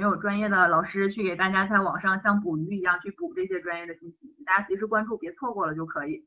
没有专业的老师去给大家在网上像捕鱼一样去补这些专业的信息，大家随时关注，别错过了就可以。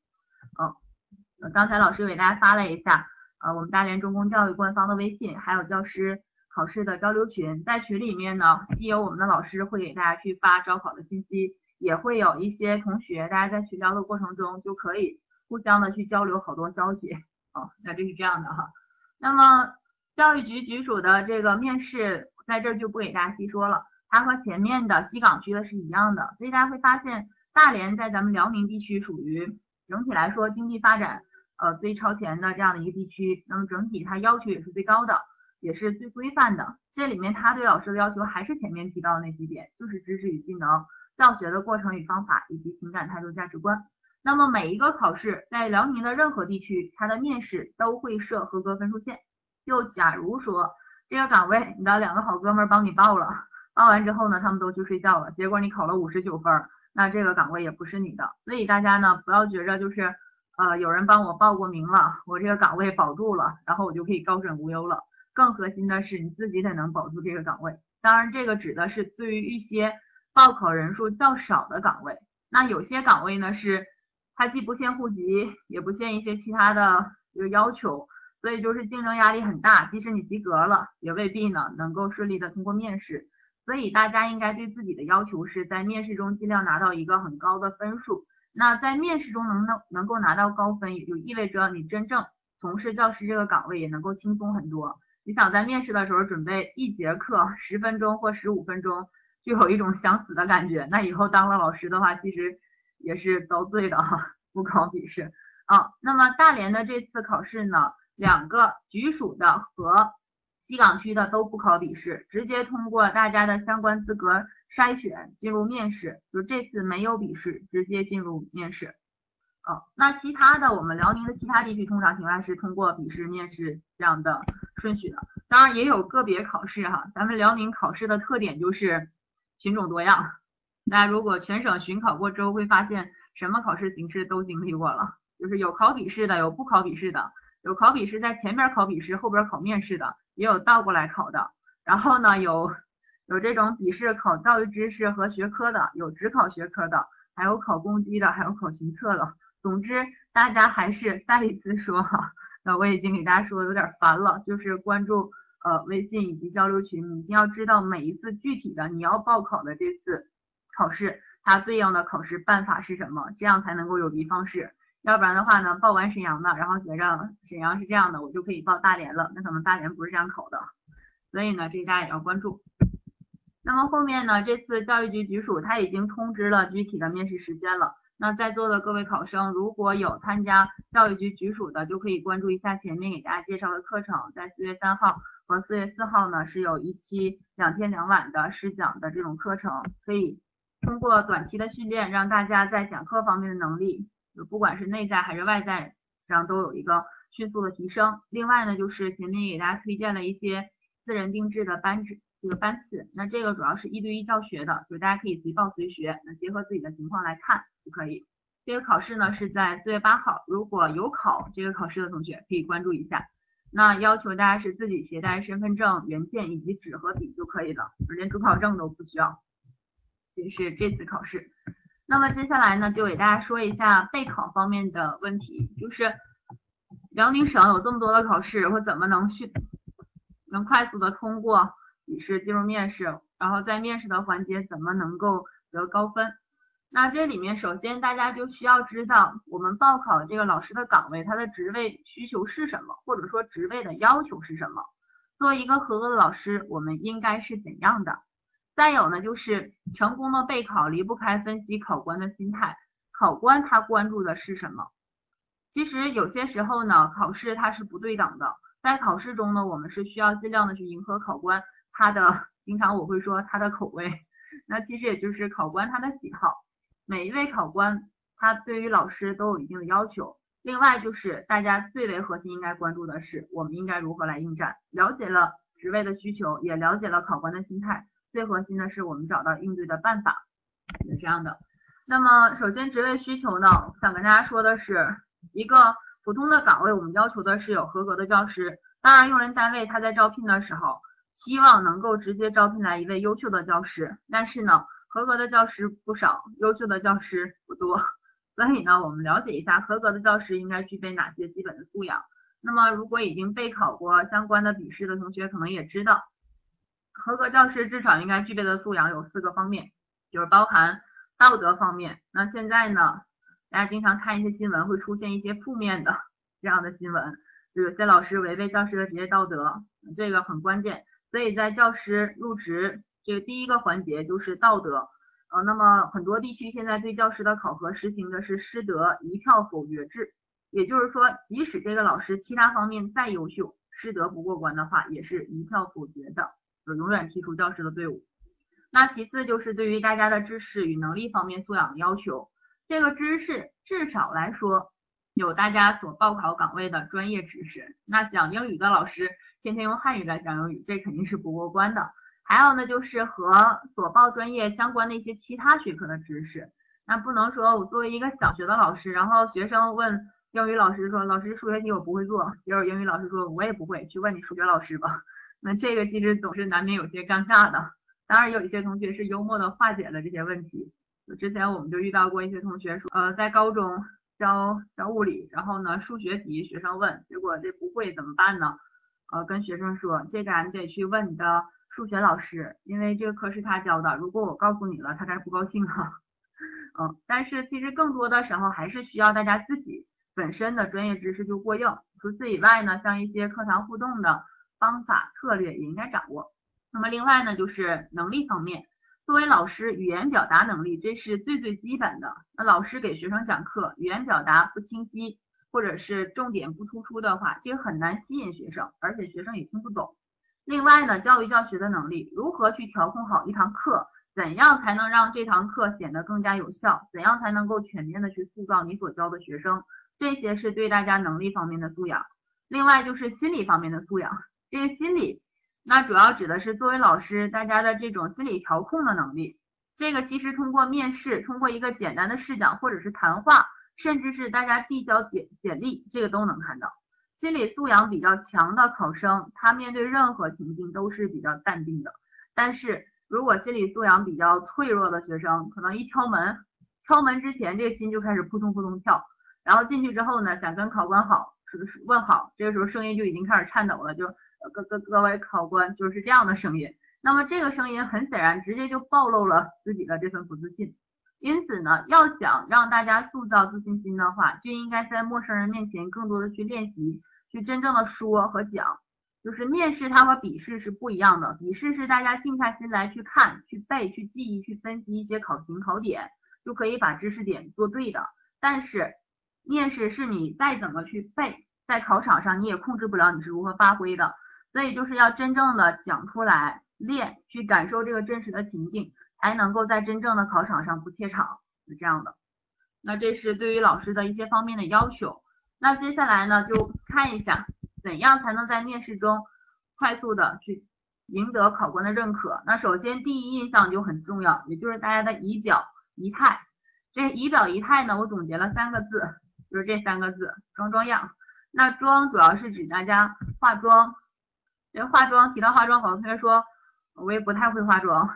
嗯，刚才老师给大家发了一下，呃，我们大连中公教育官方的微信，还有教师考试的交流群，在群里面呢，既有我们的老师会给大家去发招考的信息，也会有一些同学，大家在群聊的过程中就可以互相的去交流好多消息。哦，那这是这样的哈。那么教育局局属的这个面试，在这儿就不给大家细说了，它和前面的西岗区的是一样的，所以大家会发现大连在咱们辽宁地区属于整体来说经济发展呃最超前的这样的一个地区，那么整体它要求也是最高的，也是最规范的。这里面它对老师的要求还是前面提到的那几点，就是知识与技能、教学的过程与方法以及情感态度价值观。那么每一个考试在辽宁的任何地区，它的面试都会设合格分数线。就假如说这个岗位你的两个好哥们帮你报了，报完之后呢，他们都去睡觉了，结果你考了五十九分，那这个岗位也不是你的。所以大家呢不要觉着就是呃有人帮我报过名了，我这个岗位保住了，然后我就可以高枕无忧了。更核心的是你自己得能保住这个岗位。当然这个指的是对于一些报考人数较少的岗位，那有些岗位呢是。它既不限户籍，也不限一些其他的一个要求，所以就是竞争压力很大。即使你及格了，也未必呢能够顺利的通过面试。所以大家应该对自己的要求是在面试中尽量拿到一个很高的分数。那在面试中能能能够拿到高分，也就意味着你真正从事教师这个岗位也能够轻松很多。你想在面试的时候准备一节课十分钟或十五分钟，就有一种想死的感觉。那以后当了老师的话，其实。也是遭罪的哈，不考笔试啊。那么大连的这次考试呢，两个局属的和西岗区的都不考笔试，直接通过大家的相关资格筛选进入面试，就这次没有笔试，直接进入面试。啊，那其他的我们辽宁的其他地区通常情况下是通过笔试、面试这样的顺序的，当然也有个别考试哈。咱们辽宁考试的特点就是品种多样。大家如果全省巡考过之后，会发现什么考试形式都经历过了，就是有考笔试的，有不考笔试的，有考笔试在前面考笔试，后边考面试的，也有倒过来考的。然后呢，有有这种笔试考教育知识和学科的，有只考学科的，还有考公基的，还有考行测的。总之，大家还是再一次说哈，那我已经给大家说有点烦了，就是关注呃微信以及交流群，你一定要知道每一次具体的你要报考的这次。考试它对应的考试办法是什么？这样才能够有的放矢。要不然的话呢，报完沈阳的，然后觉着沈阳是这样的，我就可以报大连了。那可能大连不是这样考的，所以呢，这个大家也要关注。那么后面呢，这次教育局局属他已经通知了具体的面试时间了。那在座的各位考生，如果有参加教育局局属的，就可以关注一下前面给大家介绍的课程，在四月三号和四月四号呢，是有一期两天两晚的试讲的这种课程，可以。通过短期的训练，让大家在讲课方面的能力，就不管是内在还是外在上都有一个迅速的提升。另外呢，就是前面给大家推荐了一些私人定制的班制这个班次，那这个主要是一对一教学的，就是大家可以随报随学，那结合自己的情况来看就可以。这个考试呢是在四月八号，如果有考这个考试的同学可以关注一下。那要求大家是自己携带身份证原件以及纸和笔就可以了，连主考证都不需要。这是这次考试，那么接下来呢，就给大家说一下备考方面的问题，就是辽宁省有这么多的考试，我怎么能去能快速的通过笔试进入面试，然后在面试的环节怎么能够得高分？那这里面首先大家就需要知道，我们报考这个老师的岗位，他的职位需求是什么，或者说职位的要求是什么？作为一个合格的老师，我们应该是怎样的？再有呢，就是成功的备考离不开分析考官的心态，考官他关注的是什么？其实有些时候呢，考试它是不对等的，在考试中呢，我们是需要尽量的去迎合考官他的，经常我会说他的口味，那其实也就是考官他的喜好。每一位考官他对于老师都有一定的要求。另外就是大家最为核心应该关注的是，我们应该如何来应战？了解了职位的需求，也了解了考官的心态。最核心的是我们找到应对的办法，是这样的。那么首先职位需求呢，想跟大家说的是，一个普通的岗位，我们要求的是有合格的教师。当然，用人单位他在招聘的时候，希望能够直接招聘来一位优秀的教师，但是呢，合格的教师不少，优秀的教师不多，所以呢，我们了解一下合格的教师应该具备哪些基本的素养。那么，如果已经备考过相关的笔试的同学，可能也知道，合格教师至少应该具备的素养有四个方面，就是包含道德方面。那现在呢，大家经常看一些新闻，会出现一些负面的这样的新闻，就有些老师违背教师的职业道德，这个很关键。所以在教师入职这个第一个环节就是道德，呃，那么很多地区现在对教师的考核实行的是师德一票否决制。也就是说，即使这个老师其他方面再优秀，师德不过关的话，也是一票否决的，永远踢出教师的队伍。那其次就是对于大家的知识与能力方面素养的要求，这个知识至少来说有大家所报考岗位的专业知识。那讲英语的老师天天用汉语来讲英语，这肯定是不过关的。还有呢，就是和所报专业相关的一些其他学科的知识。那不能说我作为一个小学的老师，然后学生问。英语老师说：“老师，数学题我不会做。”结果英语老师说：“我也不会，去问你数学老师吧。”那这个其实总是难免有些尴尬的。当然，有一些同学是幽默的化解了这些问题。就之前我们就遇到过一些同学说：“呃，在高中教教物理，然后呢，数学题学生问，结果这不会怎么办呢？呃，跟学生说，这个你得去问你的数学老师，因为这个课是他教的。如果我告诉你了，他该不高兴啊。嗯，但是其实更多的时候还是需要大家自己。本身的专业知识就过硬，除此以外呢，像一些课堂互动的方法策略也应该掌握。那么另外呢，就是能力方面，作为老师，语言表达能力这是最最基本的。那老师给学生讲课，语言表达不清晰，或者是重点不突出的话，这个很难吸引学生，而且学生也听不懂。另外呢，教育教学的能力，如何去调控好一堂课，怎样才能让这堂课显得更加有效，怎样才能够全面的去塑造你所教的学生。这些是对大家能力方面的素养，另外就是心理方面的素养。这个心理，那主要指的是作为老师大家的这种心理调控的能力。这个其实通过面试，通过一个简单的试讲或者是谈话，甚至是大家递交简简历，这个都能看到。心理素养比较强的考生，他面对任何情境都是比较淡定的。但是如果心理素养比较脆弱的学生，可能一敲门，敲门之前这个心就开始扑通扑通跳。然后进去之后呢，想跟考官好，问好，这个时候声音就已经开始颤抖了，就各各各位考官就是这样的声音。那么这个声音很显然直接就暴露了自己的这份不自信。因此呢，要想让大家塑造自信心的话，就应该在陌生人面前更多的去练习，去真正的说和讲。就是面试它和笔试是不一样的，笔试是大家静下心来去看、去背、去记忆、去分析一些考情考点，就可以把知识点做对的。但是面试是你再怎么去背，在考场上你也控制不了你是如何发挥的，所以就是要真正的讲出来练，去感受这个真实的情境，才能够在真正的考场上不怯场，是这样的。那这是对于老师的一些方面的要求。那接下来呢，就看一下怎样才能在面试中快速的去赢得考官的认可。那首先第一印象就很重要，也就是大家的仪表仪态。这仪表仪态呢，我总结了三个字。就是这三个字，装装样。那装主要是指大家化妆。这化妆提到化妆，好多同学说我也不太会化妆，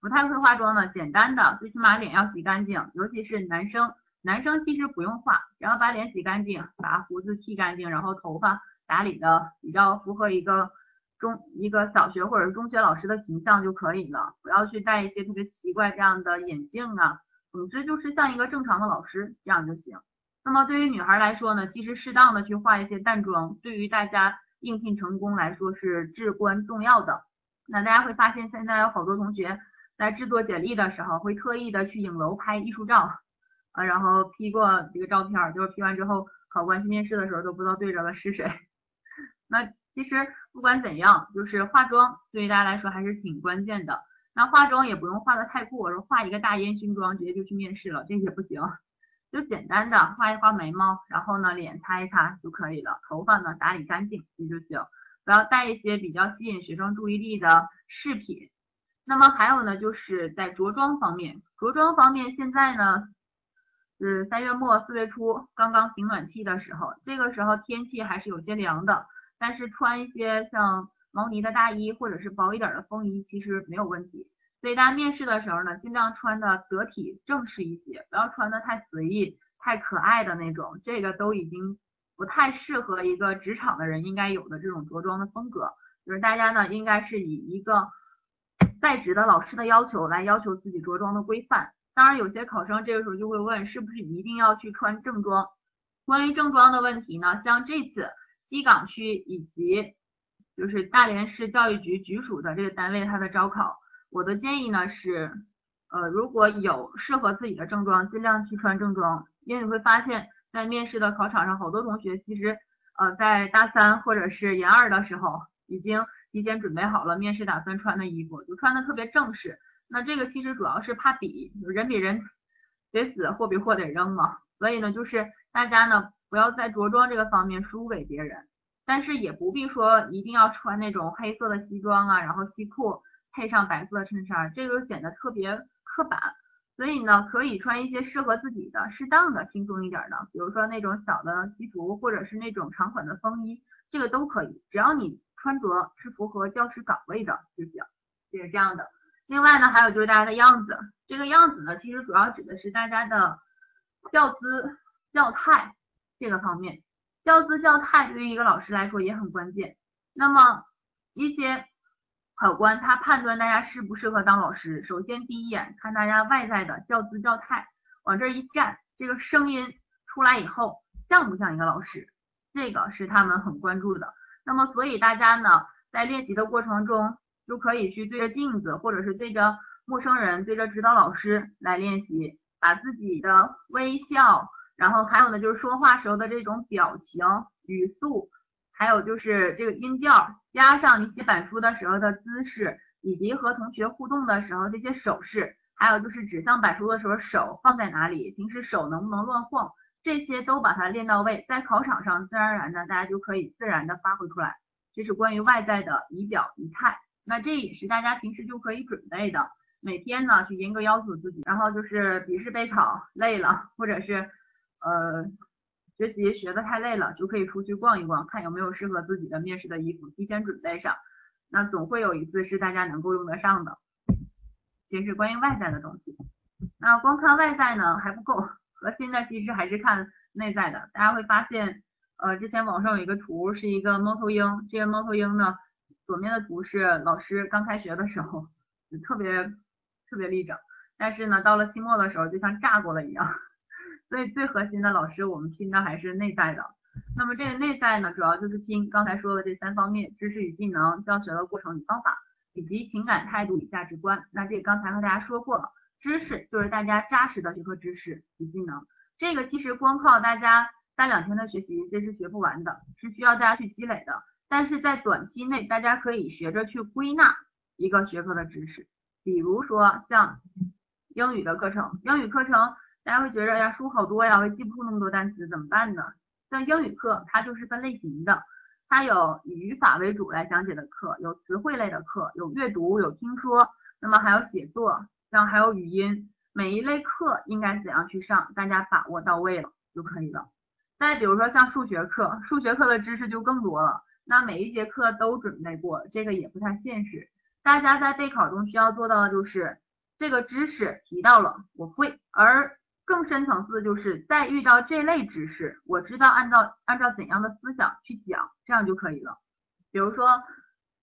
不太会化妆呢。简单的，最起码脸要洗干净，尤其是男生，男生其实不用化，只要把脸洗干净，把胡子剃干净，然后头发打理的比较符合一个中一个小学或者中学老师的形象就可以了。不要去戴一些特别奇怪这样的眼镜啊，总之就是像一个正常的老师这样就行。那么对于女孩来说呢，其实适当的去化一些淡妆，对于大家应聘成功来说是至关重要的。那大家会发现，现在有好多同学在制作简历的时候，会特意的去影楼拍艺术照，啊，然后 P 过这个照片，就是 P 完之后，考官去面试的时候都不知道对着的是谁。那其实不管怎样，就是化妆对于大家来说还是挺关键的。那化妆也不用化的太过，说化一个大烟熏妆直接就去面试了，这也不行。就简单的画一画眉毛，然后呢脸擦一擦就可以了，头发呢打理干净也就行，不要带一些比较吸引学生注意力的饰品。那么还有呢，就是在着装方面，着装方面现在呢是三月末四月初刚刚停暖气的时候，这个时候天气还是有些凉的，但是穿一些像毛呢的大衣或者是薄一点的风衣，其实没有问题。所以大家面试的时候呢，尽量穿的得体正式一些，不要穿的太随意、太可爱的那种，这个都已经不太适合一个职场的人应该有的这种着装的风格。就是大家呢，应该是以一个在职的老师的要求来要求自己着装的规范。当然，有些考生这个时候就会问，是不是一定要去穿正装？关于正装的问题呢，像这次西岗区以及就是大连市教育局局属的这个单位，它的招考，我的建议呢是，呃，如果有适合自己的正装，尽量去穿正装，因为你会发现在面试的考场上，好多同学其实呃在大三或者是研二的时候，已经提前准备好了面试打算穿的衣服，就穿的特别正式。那这个其实主要是怕比人比人得死，货比货得扔嘛。所以呢，就是大家呢不要在着装这个方面输给别人，但是也不必说一定要穿那种黑色的西装啊，然后西裤配上白色衬衫，这个显得特别刻板。所以呢，可以穿一些适合自己的、适当的、轻松一点的，比如说那种小的西服，或者是那种长款的风衣，这个都可以，只要你穿着是符合教师岗位的就行。就是这样的。另外呢，还有就是大家的样子，这个样子呢，其实主要指的是大家的。教姿教态这个方面，教姿教态对于一个老师来说也很关键。那么一些考官他判断大家适不适合当老师，首先第一眼看大家外在的教姿教态，往这一站，这个声音出来以后像不像一个老师，这个是他们很关注的。那么所以大家呢在练习的过程中就可以去对着镜子，或者是对着陌生人，对着指导老师来练习。把自己的微笑，然后还有呢，就是说话时候的这种表情、语速，还有就是这个音调，加上你写板书的时候的姿势，以及和同学互动的时候这些手势，还有就是指向板书的时候手放在哪里，平时手能不能乱晃，这些都把它练到位，在考场上自然而然的大家就可以自然的发挥出来。这是关于外在的仪表仪态，那这也是大家平时就可以准备的。每天呢去严格要求自己，然后就是笔试备考累了，或者是呃学习学的太累了，就可以出去逛一逛，看有没有适合自己的面试的衣服，提前准备上。那总会有一次是大家能够用得上的。这是关于外在的东西。那光看外在呢还不够，核心的其实还是看内在的。大家会发现，呃，之前网上有一个图是一个猫头鹰，这个猫头鹰呢左面的图是老师刚开学的时候，特别。特别立正，但是呢，到了期末的时候就像炸过了一样。所以最核心的老师，我们拼的还是内在的。那么这个内在呢，主要就是拼刚才说的这三方面：知识与技能、教学的过程与方法，以及情感态度与价值观。那这刚才和大家说过了，知识就是大家扎实的学科知识与技能。这个其实光靠大家三两天的学习，这是学不完的，是需要大家去积累的。但是在短期内，大家可以学着去归纳一个学科的知识。比如说像英语的课程，英语课程大家会觉得呀书好多呀，我记不住那么多单词怎么办呢？像英语课它就是分类型的，它有以语法为主来讲解的课，有词汇类的课，有阅读，有听说，那么还有写作，然后还有语音，每一类课应该怎样去上，大家把握到位了就可以了。再比如说像数学课，数学课的知识就更多了，那每一节课都准备过，这个也不太现实。大家在备考中需要做到的就是这个知识提到了我会，而更深层次的就是在遇到这类知识，我知道按照按照怎样的思想去讲，这样就可以了。比如说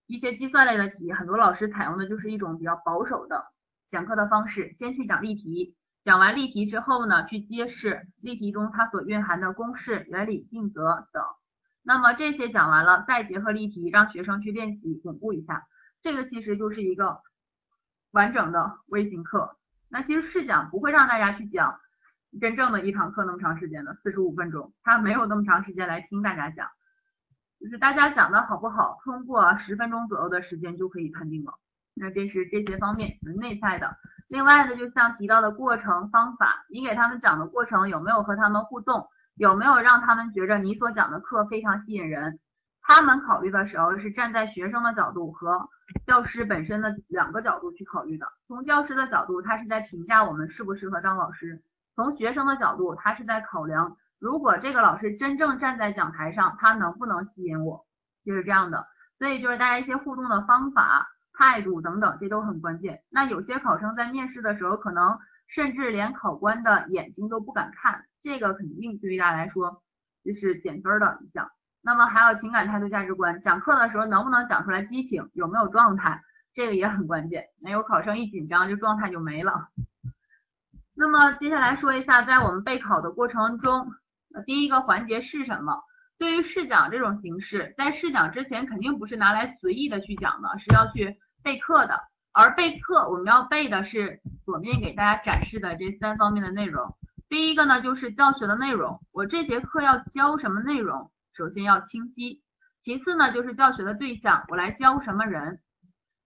一些计算类的题，很多老师采用的就是一种比较保守的讲课的方式，先去讲例题，讲完例题之后呢，去揭示例题中它所蕴含的公式、原理、定则等。那么这些讲完了，再结合例题，让学生去练习巩固一下。这个其实就是一个完整的微型课。那其实试讲不会让大家去讲真正的一堂课那么长时间的四十五分钟，他没有那么长时间来听大家讲。就是大家讲的好不好，通过十分钟左右的时间就可以判定了。那这是这些方面内在的。另外的，就像提到的过程方法，你给他们讲的过程有没有和他们互动，有没有让他们觉着你所讲的课非常吸引人？他们考虑的时候是站在学生的角度和教师本身的两个角度去考虑的。从教师的角度，他是在评价我们适不适合当老师；从学生的角度，他是在考量如果这个老师真正站在讲台上，他能不能吸引我，就是这样的。所以就是大家一些互动的方法、态度等等，这都很关键。那有些考生在面试的时候，可能甚至连考官的眼睛都不敢看，这个肯定对于大家来说就是减分的一项。那么还有情感态度、价值观，讲课的时候能不能讲出来激情，有没有状态，这个也很关键。那有考生一紧张，这状态就没了。那么接下来说一下，在我们备考的过程中，第一个环节是什么？对于试讲这种形式，在试讲之前肯定不是拿来随意的去讲的，是要去备课的。而备课我们要备的是左面给大家展示的这三方面的内容。第一个呢就是教学的内容，我这节课要教什么内容？首先要清晰，其次呢就是教学的对象，我来教什么人，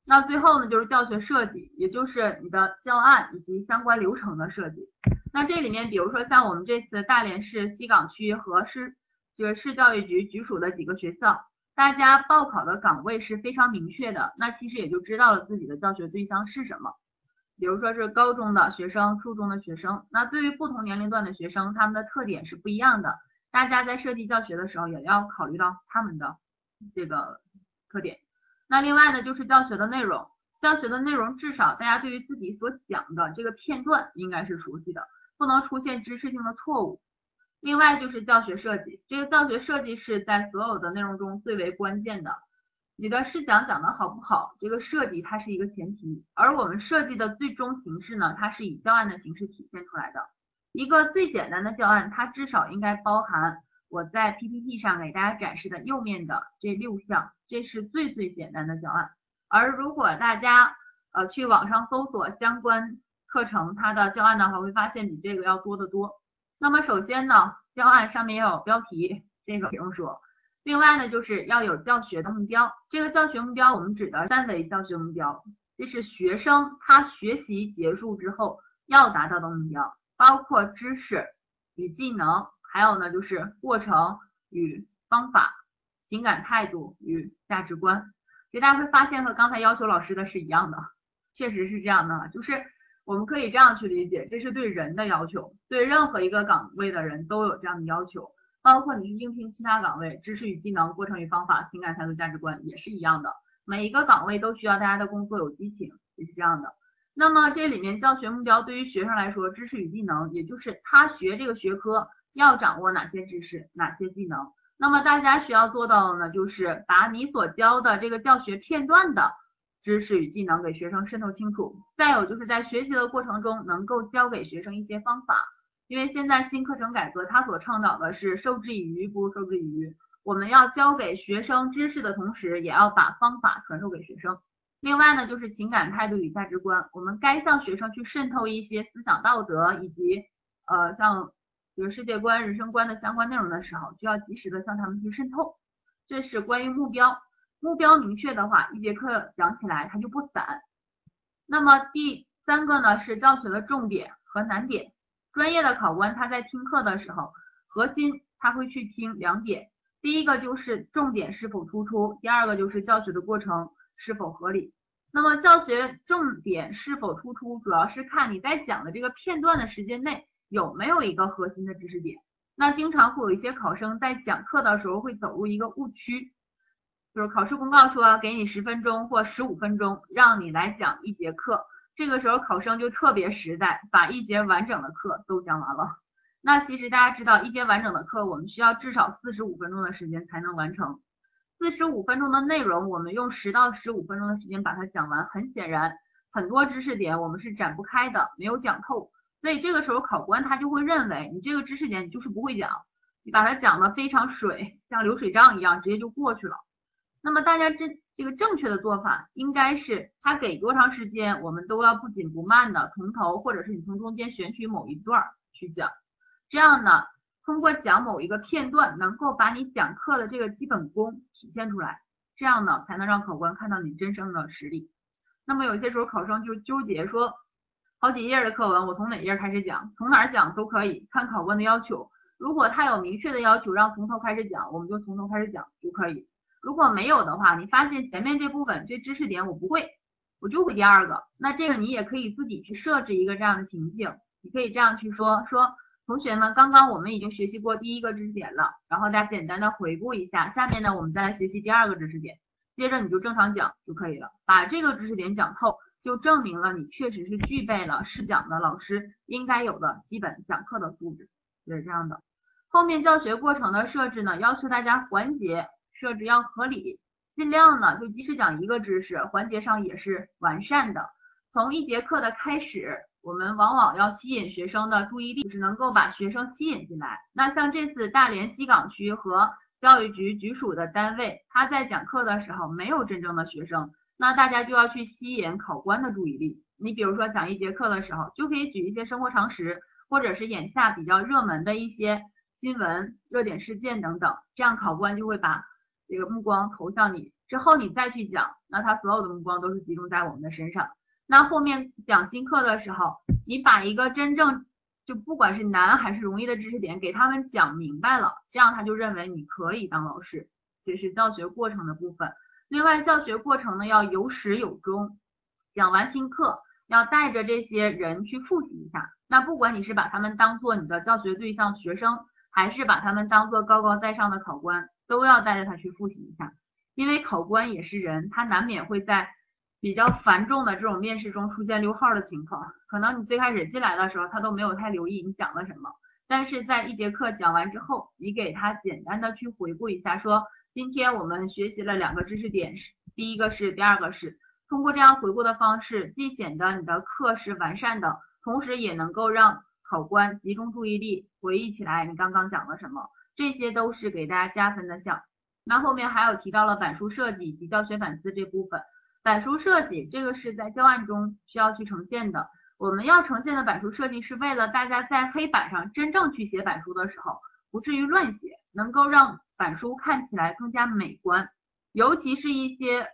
那最后呢就是教学设计，也就是你的教案以及相关流程的设计。那这里面，比如说像我们这次大连市西岗区和市就是市教育局局属的几个学校，大家报考的岗位是非常明确的，那其实也就知道了自己的教学对象是什么。比如说是高中的学生、初中的学生，那对于不同年龄段的学生，他们的特点是不一样的。大家在设计教学的时候，也要考虑到他们的这个特点。那另外呢，就是教学的内容，教学的内容至少大家对于自己所讲的这个片段应该是熟悉的，不能出现知识性的错误。另外就是教学设计，这个教学设计是在所有的内容中最为关键的。你的试讲讲的好不好，这个设计它是一个前提，而我们设计的最终形式呢，它是以教案的形式体现出来的。一个最简单的教案，它至少应该包含我在 PPT 上给大家展示的右面的这六项，这是最最简单的教案。而如果大家呃去网上搜索相关课程它的教案的话，会发现比这个要多得多。那么首先呢，教案上面要有标题，这个不用说。另外呢，就是要有教学的目标。这个教学目标我们指的三维教学目标，这是学生他学习结束之后要达到的目标。包括知识与技能，还有呢就是过程与方法，情感态度与价值观。其实大家会发现和刚才要求老师的是一样的，确实是这样的，就是我们可以这样去理解，这是对人的要求，对任何一个岗位的人都有这样的要求，包括你去应聘其他岗位，知识与技能、过程与方法、情感态度、价值观也是一样的，每一个岗位都需要大家的工作有激情，也是这样的。那么这里面教学目标对于学生来说，知识与技能，也就是他学这个学科要掌握哪些知识、哪些技能。那么大家需要做到的呢，就是把你所教的这个教学片段的知识与技能给学生渗透清楚。再有就是在学习的过程中，能够教给学生一些方法，因为现在新课程改革它所倡导的是授之以鱼不如授之以渔。我们要教给学生知识的同时，也要把方法传授给学生。另外呢，就是情感态度与价值观，我们该向学生去渗透一些思想道德以及呃像比如世界观、人生观的相关内容的时候，就要及时的向他们去渗透。这是关于目标，目标明确的话，一节课讲起来它就不散。那么第三个呢是教学的重点和难点。专业的考官他在听课的时候，核心他会去听两点，第一个就是重点是否突出，第二个就是教学的过程是否合理。那么教学重点是否突出，主要是看你在讲的这个片段的时间内有没有一个核心的知识点。那经常会有一些考生在讲课的时候会走入一个误区，就是考试公告说给你十分钟或十五分钟让你来讲一节课，这个时候考生就特别实在，把一节完整的课都讲完了。那其实大家知道，一节完整的课我们需要至少四十五分钟的时间才能完成。四十五分钟的内容，我们用十到十五分钟的时间把它讲完，很显然，很多知识点我们是展不开的，没有讲透，所以这个时候考官他就会认为你这个知识点你就是不会讲，你把它讲的非常水，像流水账一样，直接就过去了。那么大家这这个正确的做法应该是，他给多长时间，我们都要不紧不慢的从头，或者是你从中间选取某一段去讲，这样呢。通过讲某一个片段，能够把你讲课的这个基本功体现出来，这样呢才能让考官看到你真正的实力。那么有些时候考生就纠结说，好几页的课文，我从哪页开始讲？从哪儿讲都可以，看考官的要求。如果他有明确的要求，让从头开始讲，我们就从头开始讲就可以。如果没有的话，你发现前面这部分这知识点我不会，我就会第二个，那这个你也可以自己去设置一个这样的情境，你可以这样去说说。同学们，刚刚我们已经学习过第一个知识点了，然后大家简单的回顾一下，下面呢我们再来学习第二个知识点。接着你就正常讲就可以了，把这个知识点讲透，就证明了你确实是具备了试讲的老师应该有的基本讲课的素质，就是这样的。后面教学过程的设置呢，要求大家环节设置要合理，尽量呢就即使讲一个知识，环节上也是完善的。从一节课的开始，我们往往要吸引学生的注意力，只能够把学生吸引进来。那像这次大连西岗区和教育局局属的单位，他在讲课的时候没有真正的学生，那大家就要去吸引考官的注意力。你比如说讲一节课的时候，就可以举一些生活常识，或者是眼下比较热门的一些新闻、热点事件等等，这样考官就会把这个目光投向你。之后你再去讲，那他所有的目光都是集中在我们的身上。那后面讲新课的时候，你把一个真正就不管是难还是容易的知识点给他们讲明白了，这样他就认为你可以当老师。这是教学过程的部分。另外，教学过程呢要有始有终，讲完新课要带着这些人去复习一下。那不管你是把他们当做你的教学对象学生，还是把他们当做高高在上的考官，都要带着他去复习一下。因为考官也是人，他难免会在。比较繁重的这种面试中出现溜号的情况，可能你最开始进来的时候他都没有太留意你讲了什么，但是在一节课讲完之后，你给他简单的去回顾一下，说今天我们学习了两个知识点，是第一个是，第二个是，通过这样回顾的方式，既显得你的课是完善的，同时也能够让考官集中注意力，回忆起来你刚刚讲了什么，这些都是给大家加分的项。那后面还有提到了板书设计以及教学反思这部分。板书设计这个是在教案中需要去呈现的。我们要呈现的板书设计是为了大家在黑板上真正去写板书的时候不至于乱写，能够让板书看起来更加美观。尤其是一些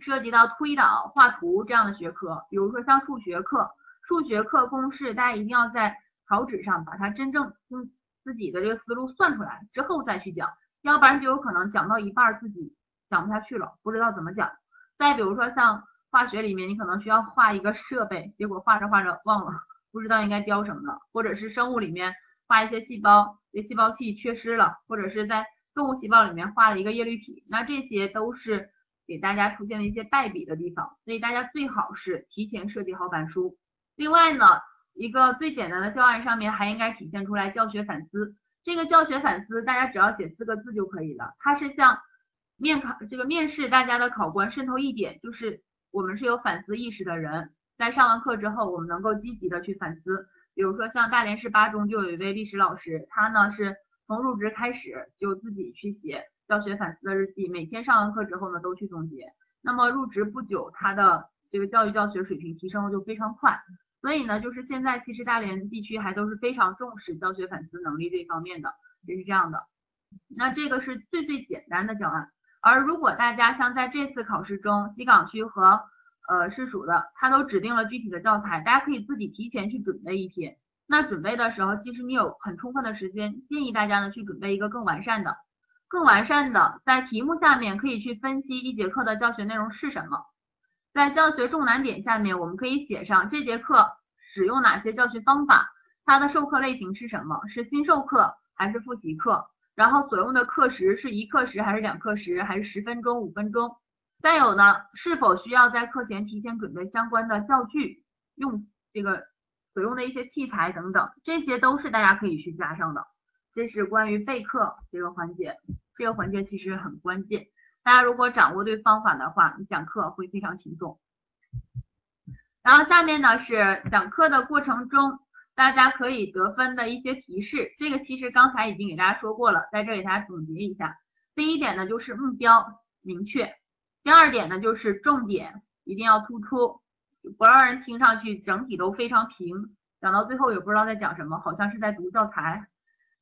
涉及到推导、画图这样的学科，比如说像数学课，数学课公式大家一定要在草纸上把它真正用自己的这个思路算出来之后再去讲，要不然就有可能讲到一半自己讲不下去了，不知道怎么讲。再比如说像化学里面，你可能需要画一个设备，结果画着画着忘了，不知道应该标什么了；或者是生物里面画一些细胞，这细胞器缺失了；或者是在动物细胞里面画了一个叶绿体，那这些都是给大家出现的一些败笔的地方，所以大家最好是提前设计好板书。另外呢，一个最简单的教案上面还应该体现出来教学反思，这个教学反思大家只要写四个字就可以了，它是像。面考这个面试，大家的考官渗透一点就是我们是有反思意识的人，在上完课之后，我们能够积极的去反思。比如说像大连市八中就有一位历史老师，他呢是从入职开始就自己去写教学反思的日记，每天上完课之后呢都去总结。那么入职不久，他的这个教育教学水平提升就非常快。所以呢，就是现在其实大连地区还都是非常重视教学反思能力这方面的，就是这样的。那这个是最最简单的教案。而如果大家像在这次考试中，西岗区和呃是属的，他都指定了具体的教材，大家可以自己提前去准备一篇。那准备的时候，其实你有很充分的时间，建议大家呢去准备一个更完善的、更完善的，在题目下面可以去分析一节课的教学内容是什么，在教学重难点下面，我们可以写上这节课使用哪些教学方法，它的授课类型是什么，是新授课还是复习课。然后所用的课时是一课时还是两课时，还是十分钟、五分钟？再有呢，是否需要在课前提前准备相关的教具、用这个所用的一些器材等等，这些都是大家可以去加上的。这是关于备课这个环节，这个环节其实很关键。大家如果掌握对方法的话，你讲课会非常轻松。然后下面呢是讲课的过程中。大家可以得分的一些提示，这个其实刚才已经给大家说过了，在这给大家总结一下。第一点呢就是目标明确，第二点呢就是重点一定要突出，不让人听上去整体都非常平，讲到最后也不知道在讲什么，好像是在读教材。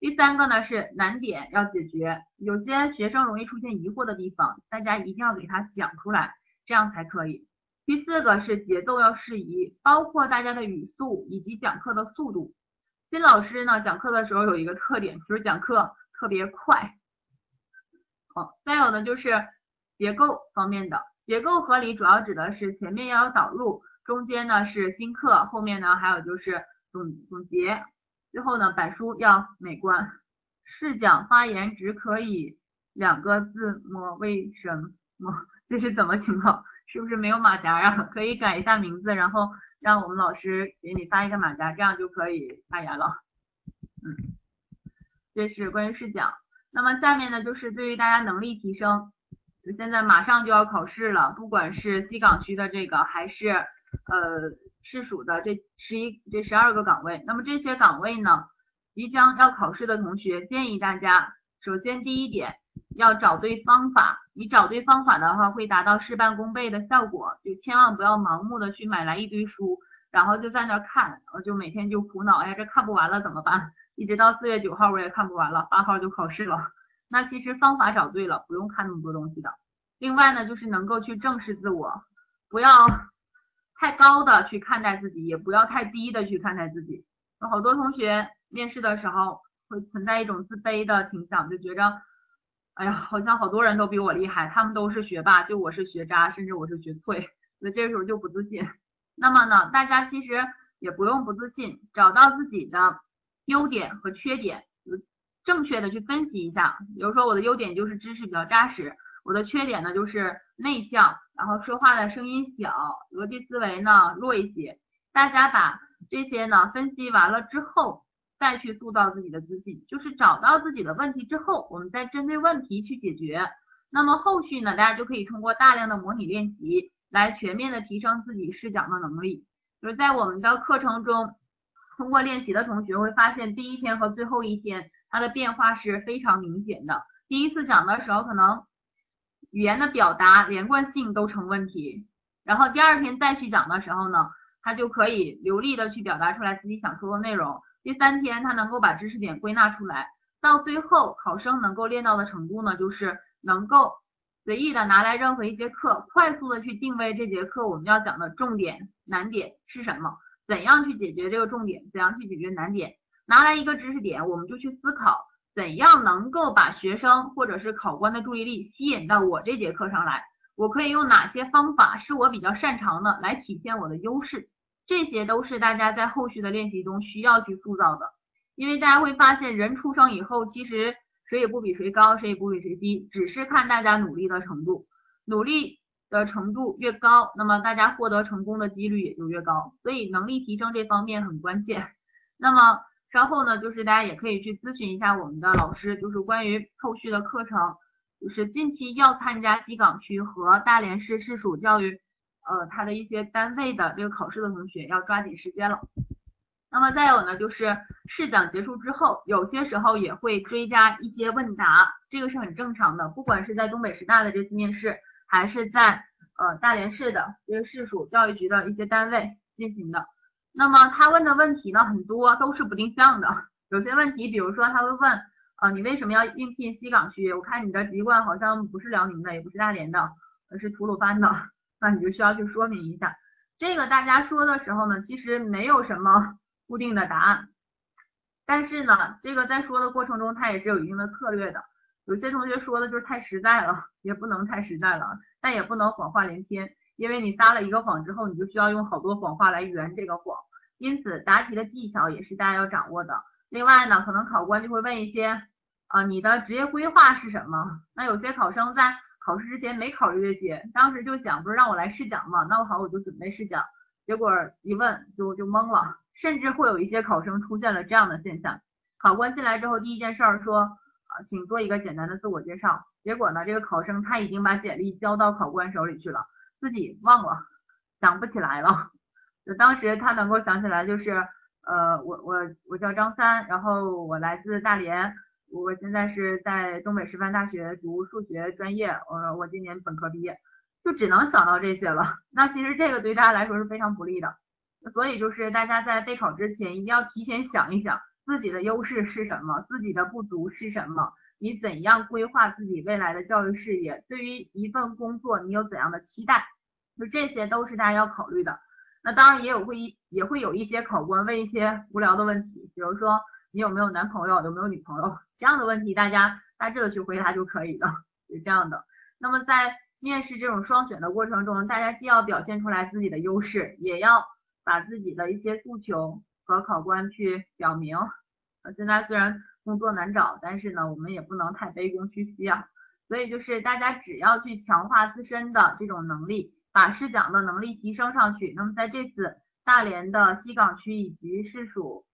第三个呢是难点要解决，有些学生容易出现疑惑的地方，大家一定要给他讲出来，这样才可以。第四个是节奏要适宜，包括大家的语速以及讲课的速度。新老师呢讲课的时候有一个特点，就是讲课特别快。好，再有呢就是结构方面的，结构合理主要指的是前面要有导入，中间呢是新课，后面呢还有就是总总结，最后呢板书要美观。试讲发言只可以两个字么？为什么？这是怎么情况？是不是没有马甲啊？可以改一下名字，然后让我们老师给你发一个马甲，这样就可以发言了。嗯，这是关于试讲。那么下面呢，就是对于大家能力提升，现在马上就要考试了，不管是西岗区的这个，还是呃市属的这十一这十二个岗位，那么这些岗位呢，即将要考试的同学，建议大家，首先第一点，要找对方法，你找对方法的话，会达到事半功倍的效果，就千万不要盲目的去买来一堆书，然后就在那看，就每天就苦恼，哎呀，这看不完了怎么办？一直到四月九号我也看不完了，八号就考试了。那其实方法找对了，不用看那么多东西的。另外呢，就是能够去正视自我，不要太高的去看待自己，也不要太低的去看待自己。有好多同学面试的时候会存在一种自卑的倾向，就觉着，哎呀，好像好多人都比我厉害，他们都是学霸，就我是学渣，甚至我是学脆，所以这时候就不自信。那么呢，大家其实也不用不自信，找到自己的。优点和缺点，正确的去分析一下。比如说我的优点就是知识比较扎实，我的缺点呢就是内向，然后说话的声音小，逻辑思维呢弱一些。大家把这些呢分析完了之后，再去塑造自己的自信，就是找到自己的问题之后，我们再针对问题去解决。那么后续呢，大家就可以通过大量的模拟练习来全面的提升自己试讲的能力。就是在我们的课程中。通过练习的同学会发现，第一天和最后一天，它的变化是非常明显的。第一次讲的时候，可能语言的表达连贯性都成问题，然后第二天再去讲的时候呢，他就可以流利的去表达出来自己想说的内容。第三天，他能够把知识点归纳出来，到最后考生能够练到的程度呢，就是能够随意的拿来任何一节课，快速的去定位这节课我们要讲的重点难点是什么。怎样去解决这个重点？怎样去解决难点？拿来一个知识点，我们就去思考，怎样能够把学生或者是考官的注意力吸引到我这节课上来？我可以用哪些方法是我比较擅长的来体现我的优势？这些都是大家在后续的练习中需要去塑造的。因为大家会发现，人出生以后，其实谁也不比谁高，谁也不比谁低，只是看大家努力的程度，努力。的程度越高，那么大家获得成功的几率也就越高，所以能力提升这方面很关键。那么稍后呢，就是大家也可以去咨询一下我们的老师，就是关于后续的课程，就是近期要参加西岗区和大连市市属教育，呃，它的一些单位的这个考试的同学要抓紧时间了。那么再有呢，就是试讲结束之后，有些时候也会追加一些问答，这个是很正常的，不管是在东北师大的这次面试。还是在呃大连市的这个市属教育局的一些单位进行的。那么他问的问题呢，很多都是不定向的。有些问题，比如说他会问，呃，你为什么要应聘西岗区？我看你的籍贯好像不是辽宁的，也不是大连的，而是吐鲁番的，那你就需要去说明一下。这个大家说的时候呢，其实没有什么固定的答案，但是呢，这个在说的过程中，它也是有一定的策略的。有些同学说的就是太实在了，也不能太实在了，但也不能谎话连篇，因为你撒了一个谎之后，你就需要用好多谎话来圆这个谎，因此答题的技巧也是大家要掌握的。另外呢，可能考官就会问一些，啊，你的职业规划是什么？那有些考生在考试之前没考虑这些，当时就想，不是让我来试讲吗？那我好，我就准备试讲，结果一问就就懵了，甚至会有一些考生出现了这样的现象，考官进来之后第一件事儿说。啊，请做一个简单的自我介绍。结果呢，这个考生他已经把简历交到考官手里去了，自己忘了，想不起来了。就当时他能够想起来，就是呃，我我我叫张三，然后我来自大连，我现在是在东北师范大学读数学专业，呃，我今年本科毕业，就只能想到这些了。那其实这个对大家来说是非常不利的，所以就是大家在备考之前一定要提前想一想。自己的优势是什么？自己的不足是什么？你怎样规划自己未来的教育事业？对于一份工作，你有怎样的期待？就这些都是大家要考虑的。那当然也有会也会有一些考官问一些无聊的问题，比如说你有没有男朋友，有没有女朋友这样的问题，大家大致的去回答就可以了，是这样的。那么在面试这种双选的过程中，大家既要表现出来自己的优势，也要把自己的一些诉求。和考官去表明，现在虽然工作难找，但是呢，我们也不能太卑躬屈膝啊，所以就是大家只要去强化自身的这种能力，把试讲的能力提升上去，那么在这次大连的西岗区以及市属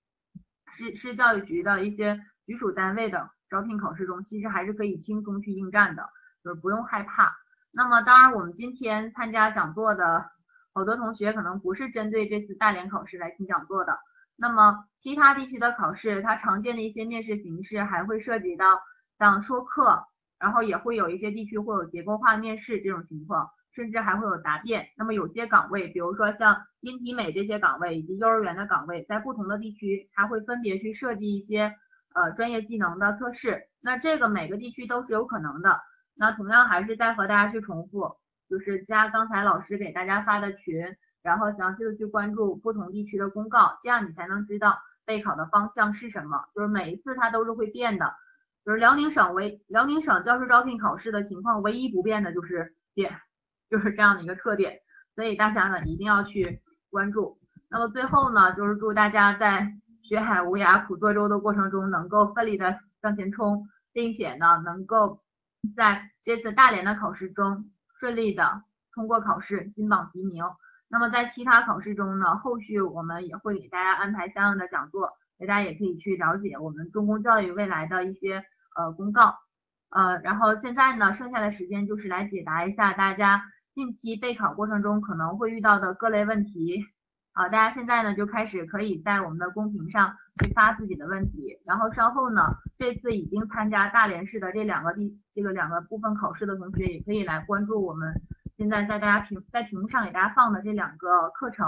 市市教育局的一些局属单位的招聘考试中，其实还是可以轻松去应战的，就是不用害怕。那么当然，我们今天参加讲座的好多同学可能不是针对这次大连考试来听讲座的。那么其他地区的考试，它常见的一些面试形式还会涉及到像说课，然后也会有一些地区会有结构化面试这种情况，甚至还会有答辩。那么有些岗位，比如说像音体美这些岗位以及幼儿园的岗位，在不同的地区，它会分别去设计一些呃专业技能的测试。那这个每个地区都是有可能的。那同样还是再和大家去重复，就是加刚才老师给大家发的群。然后详细的去关注不同地区的公告，这样你才能知道备考的方向是什么。就是每一次它都是会变的，就是辽宁省为辽宁省教师招聘考试的情况，唯一不变的就是变，就是这样的一个特点。所以大家呢一定要去关注。那么最后呢，就是祝大家在学海无涯苦作舟的过程中，能够奋力的向前冲，并且呢能够在这次大连的考试中顺利的通过考试，金榜题名。那么在其他考试中呢，后续我们也会给大家安排相应的讲座，大家也可以去了解我们中公教育未来的一些呃公告，呃，然后现在呢，剩下的时间就是来解答一下大家近期备考过程中可能会遇到的各类问题，好，大家现在呢就开始可以在我们的公屏上去发自己的问题，然后稍后呢，这次已经参加大连市的这两个地这个两个部分考试的同学也可以来关注我们。现在在大家屏在屏幕上给大家放的这两个课程，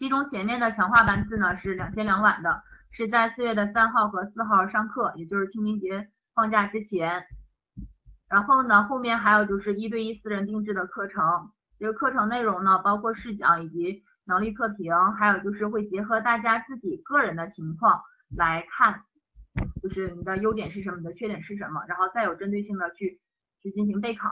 其中前面的强化班次呢是两天两晚的，是在四月的三号和四号上课，也就是清明节放假之前。然后呢，后面还有就是一对一私人定制的课程，这个课程内容呢包括试讲以及能力测评，还有就是会结合大家自己个人的情况来看，就是你的优点是什么，你的缺点是什么，然后再有针对性的去去进行备考。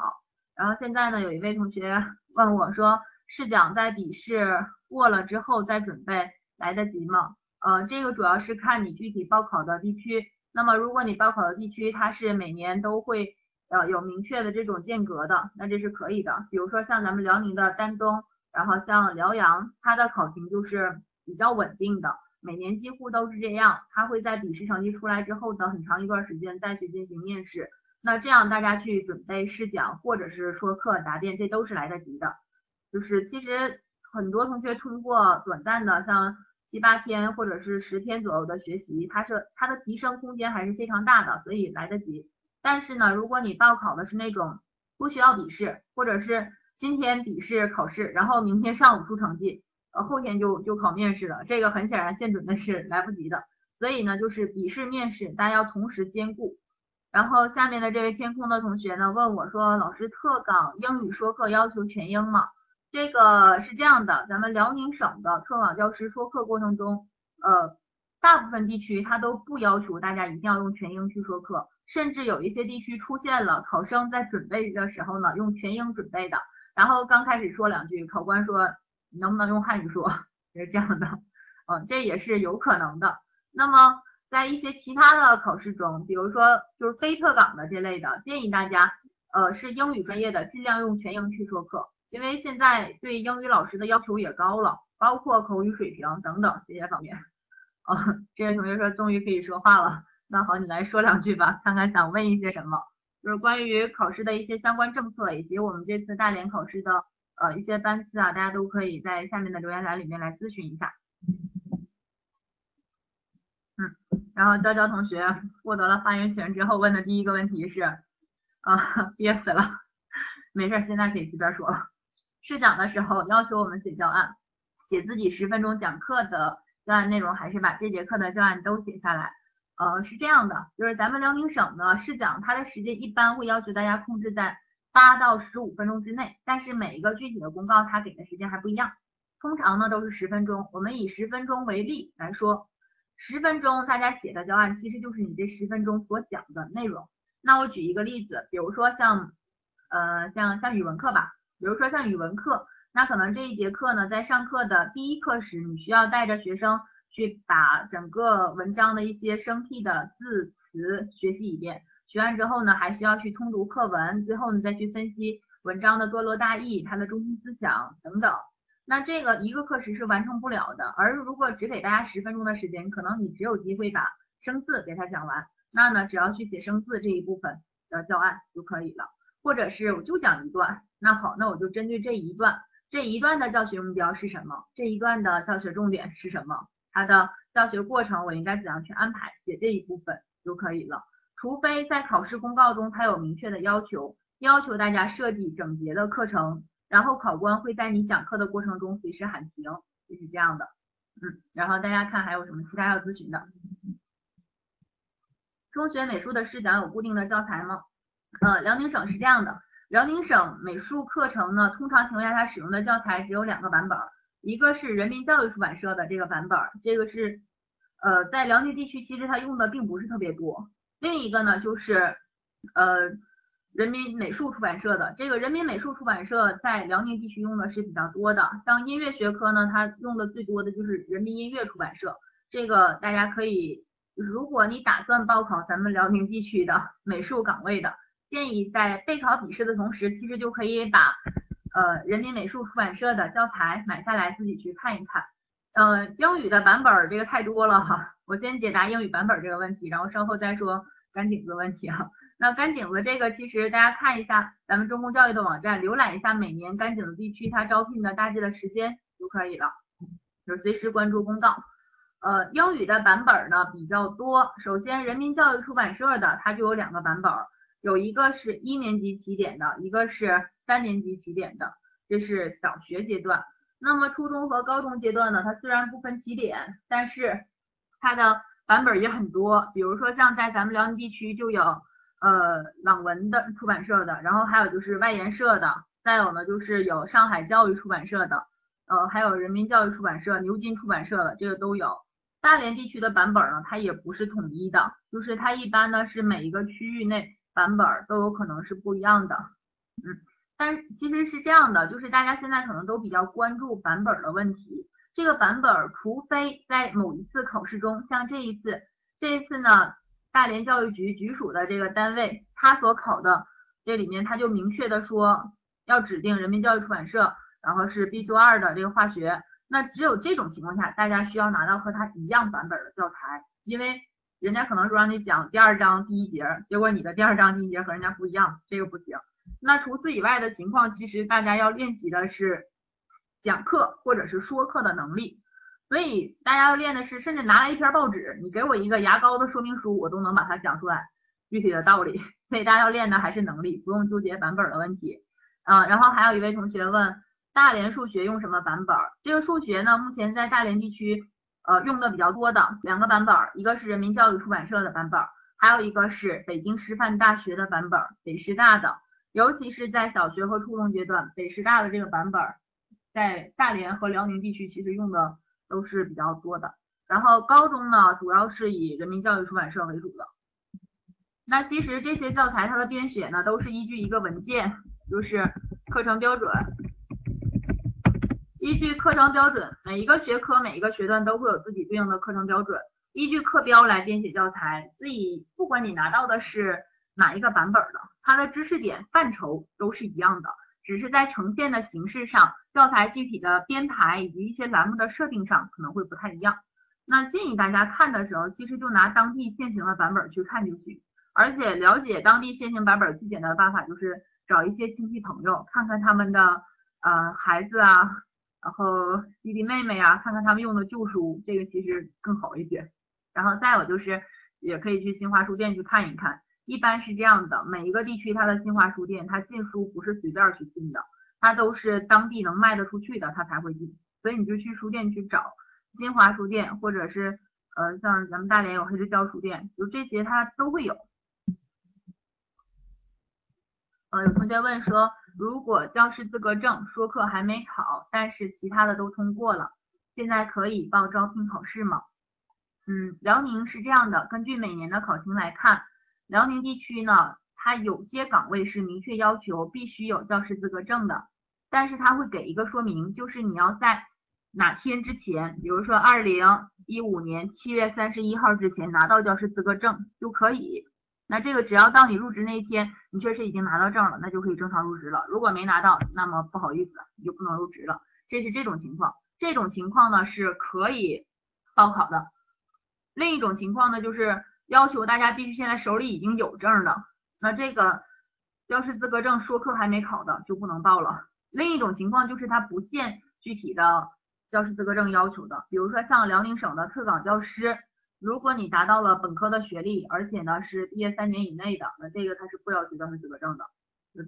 然后现在呢，有一位同学 问我说，试讲在笔试过了之后再准备来得及吗？呃，这个主要是看你具体报考的地区。那么如果你报考的地区它是每年都会呃有明确的这种间隔的，那这是可以的。比如说像咱们辽宁的丹东，然后像辽阳，它的考情就是比较稳定的，每年几乎都是这样。它会在笔试成绩出来之后的很长一段时间再去进行面试。那这样大家去准备试讲或者是说课答辩，这都是来得及的。就是其实很多同学通过短暂的像七八天或者是十天左右的学习，它是它的提升空间还是非常大的，所以来得及。但是呢，如果你报考的是那种不需要笔试，或者是今天笔试考试，然后明天上午出成绩，呃后天就就考面试了，这个很显然现准备是来不及的。所以呢，就是笔试面试大家要同时兼顾。然后下面的这位天空的同学呢问我说，老师特岗英语说课要求全英吗？这个是这样的，咱们辽宁省的特岗教师说课过程中，呃，大部分地区他都不要求大家一定要用全英去说课，甚至有一些地区出现了考生在准备的时候呢用全英准备的，然后刚开始说两句，考官说能不能用汉语说，是这样的，嗯，这也是有可能的。那么。在一些其他的考试中，比如说就是非特岗的这类的，建议大家，呃，是英语专业的，尽量用全英去说课，因为现在对英语老师的要求也高了，包括口语水平等等这些方面。哦，这位同学说终于可以说话了，那好，你来说两句吧，看看想问一些什么，就是关于考试的一些相关政策，以及我们这次大连考试的呃一些班次啊，大家都可以在下面的留言栏里面来咨询一下。嗯然后娇娇同学获得了发言权之后问的第一个问题是，啊憋死了，没事，现在可以随便说了。试讲的时候要求我们写教案，写自己十分钟讲课的教案内容，还是把这节课的教案都写下来？呃，是这样的，就是咱们辽宁省呢试讲它的时间一般会要求大家控制在八到十五分钟之内，但是每一个具体的公告它给的时间还不一样，通常呢都是十分钟，我们以十分钟为例来说。十分钟大家写的教案其实就是你这十分钟所讲的内容。那我举一个例子，比如说像，呃，像像语文课吧，比如说像语文课，那可能这一节课呢，在上课的第一课时，你需要带着学生去把整个文章的一些生僻的字词学习一遍，学完之后呢，还需要去通读课文，最后呢再去分析文章的段落大意、它的中心思想等等。那这个一个课时是完成不了的，而如果只给大家十分钟的时间，可能你只有机会把生字给它讲完。那呢，只要去写生字这一部分的教案就可以了，或者是我就讲一段。那好，那我就针对这一段，这一段的教学目标是什么？这一段的教学重点是什么？它的教学过程我应该怎样去安排？写这一部分就可以了。除非在考试公告中它有明确的要求，要求大家设计整节的课程。然后考官会在你讲课的过程中随时喊停，就是这样的。嗯，然后大家看还有什么其他要咨询的？中学美术的试讲有固定的教材吗？呃，辽宁省是这样的，辽宁省美术课程呢，通常情况下它使用的教材只有两个版本，一个是人民教育出版社的这个版本，这个是呃在辽宁地区其实它用的并不是特别多，另一个呢就是呃。人民美术出版社的这个人民美术出版社在辽宁地区用的是比较多的，像音乐学科呢，它用的最多的就是人民音乐出版社。这个大家可以，如果你打算报考咱们辽宁地区的美术岗位的，建议在备考笔试的同时，其实就可以把呃人民美术出版社的教材买下来自己去看一看。呃，英语的版本这个太多了哈，我先解答英语版本这个问题，然后稍后再说干井子问题哈。那干井子这个，其实大家看一下咱们中公教育的网站，浏览一下每年干井子地区它招聘的大致的时间就可以了，就随时关注公告。呃，英语的版本呢比较多，首先人民教育出版社的它就有两个版本，有一个是一年级起点的，一个是三年级起点的，这是小学阶段。那么初中和高中阶段呢，它虽然不分起点，但是它的版本也很多，比如说像在咱们辽宁地区就有。呃，朗文的出版社的，然后还有就是外研社的，再有呢就是有上海教育出版社的，呃，还有人民教育出版社、牛津出版社的，这个都有。大连地区的版本呢，它也不是统一的，就是它一般呢是每一个区域内版本都有可能是不一样的。嗯，但其实是这样的，就是大家现在可能都比较关注版本的问题。这个版本，除非在某一次考试中，像这一次，这一次呢。大连教育局局属的这个单位，他所考的这里面他就明确的说要指定人民教育出版社，然后是必修二的这个化学。那只有这种情况下，大家需要拿到和他一样版本的教材，因为人家可能说让你讲第二章第一节，结果你的第二章第一节和人家不一样，这个不行。那除此以外的情况，其实大家要练习的是讲课或者是说课的能力。所以大家要练的是，甚至拿来一篇报纸，你给我一个牙膏的说明书，我都能把它讲出来具体的道理。所以大家要练的还是能力，不用纠结版本的问题。嗯，然后还有一位同学问，大连数学用什么版本？这个数学呢，目前在大连地区呃用的比较多的两个版本，一个是人民教育出版社的版本，还有一个是北京师范大学的版本，北师大的。尤其是在小学和初中阶段，北师大的这个版本，在大连和辽宁地区其实用的。都是比较多的，然后高中呢，主要是以人民教育出版社为主的。那其实这些教材它的编写呢，都是依据一个文件，就是课程标准。依据课程标准，每一个学科每一个学段都会有自己对应的课程标准，依据课标来编写教材。所以不管你拿到的是哪一个版本的，它的知识点范畴都是一样的。只是在呈现的形式上，教材具体的编排以及一些栏目的设定上可能会不太一样。那建议大家看的时候，其实就拿当地现行的版本去看就行。而且了解当地现行版本最简单的办法就是找一些亲戚朋友，看看他们的呃孩子啊，然后弟弟妹妹啊，看看他们用的旧书，这个其实更好一些。然后再有就是也可以去新华书店去看一看。一般是这样的，每一个地区它的新华书店，它进书不是随便去进的，它都是当地能卖得出去的，它才会进。所以你就去书店去找新华书店，或者是呃像咱们大连有黑石礁书店，就这些它都会有。呃，有同学问说，如果教师资格证说课还没考，但是其他的都通过了，现在可以报招聘考试吗？嗯，辽宁是这样的，根据每年的考情来看。辽宁地区呢，它有些岗位是明确要求必须有教师资格证的，但是它会给一个说明，就是你要在哪天之前，比如说二零一五年七月三十一号之前拿到教师资格证就可以。那这个只要到你入职那一天，你确实已经拿到证了，那就可以正常入职了。如果没拿到，那么不好意思，你就不能入职了。这是这种情况，这种情况呢是可以报考的。另一种情况呢，就是要求大家必须现在手里已经有证的，那这个教师资格证说课还没考的就不能报了。另一种情况就是它不限具体的教师资格证要求的，比如说像辽宁省的特岗教师，如果你达到了本科的学历，而且呢是毕业三年以内的，那这个它是不要求教师资格证的，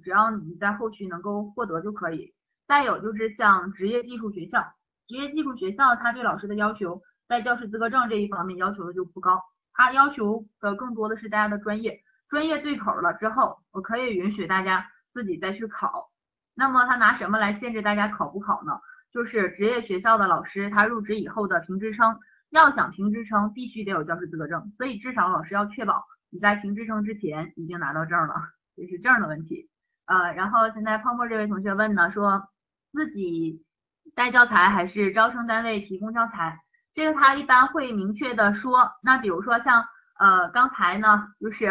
只要你在后续能够获得就可以。再有就是像职业技术学校，职业技术学校它对老师的要求，在教师资格证这一方面要求的就不高，它要求的更多的是大家的专业，专业对口了之后，我可以允许大家自己再去考。那么他拿什么来限制大家考不考呢？就是职业学校的老师，他入职以后的评职称，要想评职称，必须得有教师资格证，所以至少老师要确保你在评职称之前已经拿到证了，这是证的问题。呃，然后现在泡沫这位同学问呢，说。自己带教材还是招生单位提供教材？这个他一般会明确的说。那比如说像呃刚才呢，就是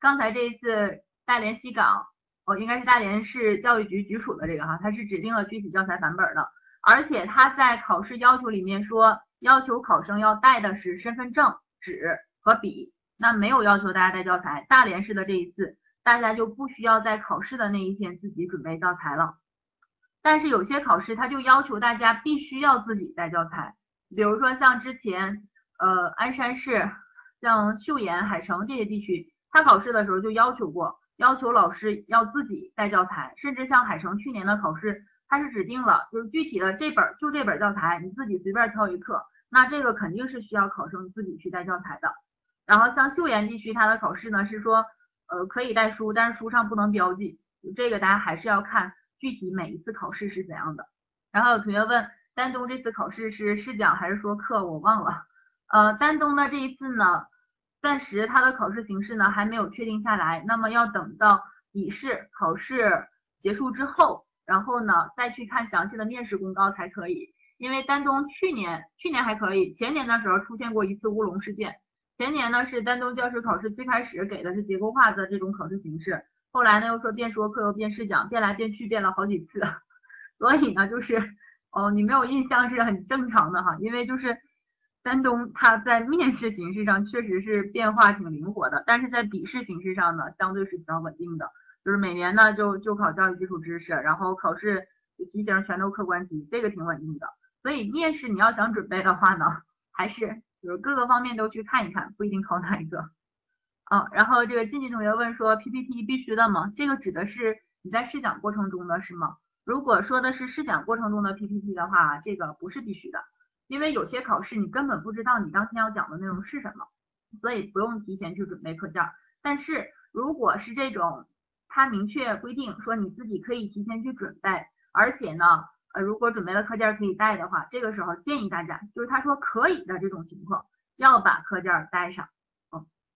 刚才这一次大连西港，哦应该是大连市教育局局处的这个哈，他是指定了具体教材版本的，而且他在考试要求里面说，要求考生要带的是身份证、纸和笔，那没有要求大家带教材。大连市的这一次，大家就不需要在考试的那一天自己准备教材了。但是有些考试他就要求大家必须要自己带教材，比如说像之前呃鞍山市、像岫岩、海城这些地区，他考试的时候就要求过，要求老师要自己带教材，甚至像海城去年的考试，他是指定了就是具体的这本就这本教材，你自己随便挑一课，那这个肯定是需要考生自己去带教材的。然后像岫岩地区，它的考试呢是说呃可以带书，但是书上不能标记，这个大家还是要看。具体每一次考试是怎样的？然后有同学问，丹东这次考试是试讲还是说课？我忘了。呃，丹东的这一次呢，暂时它的考试形式呢还没有确定下来，那么要等到笔试考试结束之后，然后呢再去看详细的面试公告才可以。因为丹东去年去年还可以，前年的时候出现过一次乌龙事件。前年呢是丹东教师考试最开始给的是结构化的这种考试形式。后来呢，又说变说课又变试讲，变来变去变了好几次，所以呢，就是哦，你没有印象是很正常的哈，因为就是丹东它在面试形式上确实是变化挺灵活的，但是在笔试形式上呢，相对是比较稳定的，就是每年呢就就考教育基础知识，然后考试题型全都客观题，这个挺稳定的。所以面试你要想准备的话呢，还是就是各个方面都去看一看，不一定考哪一个。啊，然后这个静静同学问说，PPT 必须的吗？这个指的是你在试讲过程中的是吗？如果说的是试讲过程中的 PPT 的话，这个不是必须的，因为有些考试你根本不知道你当天要讲的内容是什么，所以不用提前去准备课件。但是如果是这种，它明确规定说你自己可以提前去准备，而且呢，呃，如果准备了课件可以带的话，这个时候建议大家，就是他说可以的这种情况，要把课件带上。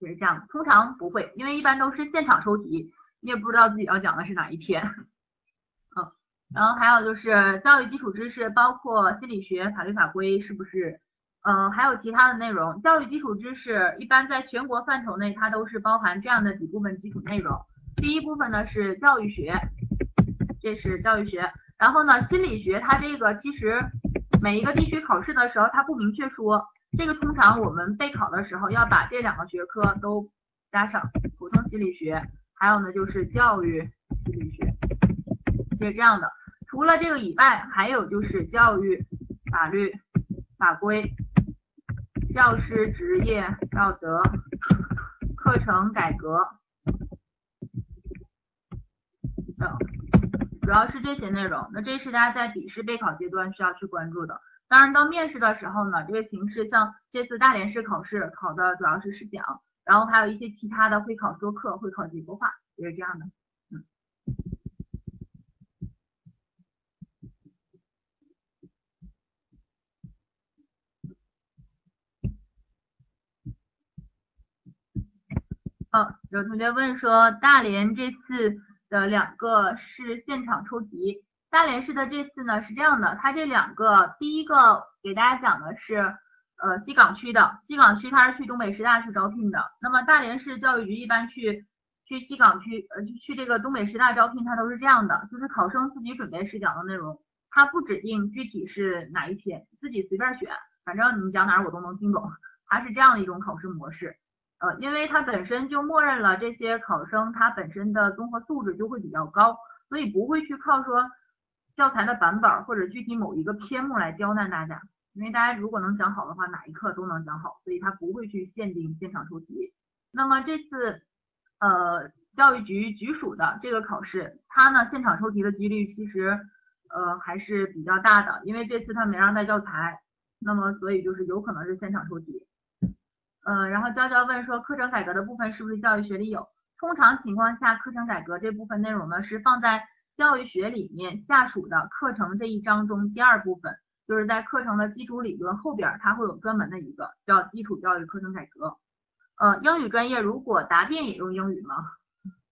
是这样，通常不会，因为一般都是现场抽题，你也不知道自己要讲的是哪一天。嗯，然后还有就是教育基础知识，包括心理学、法律法规，是不是？嗯，还有其他的内容。教育基础知识一般在全国范畴内，它都是包含这样的几部分基础内容。第一部分呢是教育学，这是教育学。然后呢，心理学它这个其实每一个地区考试的时候，它不明确说。这个通常我们备考的时候要把这两个学科都加上，普通心理学，还有呢就是教育心理学，是这样的。除了这个以外，还有就是教育法律法规、教师职业道德、课程改革等，主要是这些内容。那这是大家在笔试备考阶段需要去关注的。当然，到面试的时候呢，这个形式像这次大连市考试考的主要是试讲，然后还有一些其他的会考说课、会考结构化，也是这样的。嗯。好，有同学问说，大连这次的两个是现场抽题。大连市的这次呢是这样的，它这两个第一个给大家讲的是，呃西岗区的，西岗区他是去东北师大去招聘的。那么大连市教育局一般去去西岗区呃去这个东北师大招聘，他都是这样的，就是考生自己准备试讲的内容，他不指定具体是哪一天，自己随便选，反正你讲哪儿我都能听懂，他是这样的一种考试模式。呃，因为它本身就默认了这些考生他本身的综合素质就会比较高，所以不会去靠说教材的版本或者具体某一个篇目来刁难大家。因为大家如果能讲好的话，哪一课都能讲好，所以他不会去限定现场出题。那么这次呃教育局局属的这个考试，它呢现场抽题的几率其实呃还是比较大的，因为这次他没让带教材，那么所以就是有可能是现场抽题。嗯，然后娇娇问说课程改革的部分是不是教育学里有？通常情况下，课程改革这部分内容呢是放在教育学里面下属的课程这一章中第二部分。就是在课程的基础理论后边，它会有专门的一个叫基础教育课程改革。呃，英语专业如果答辩也用英语吗？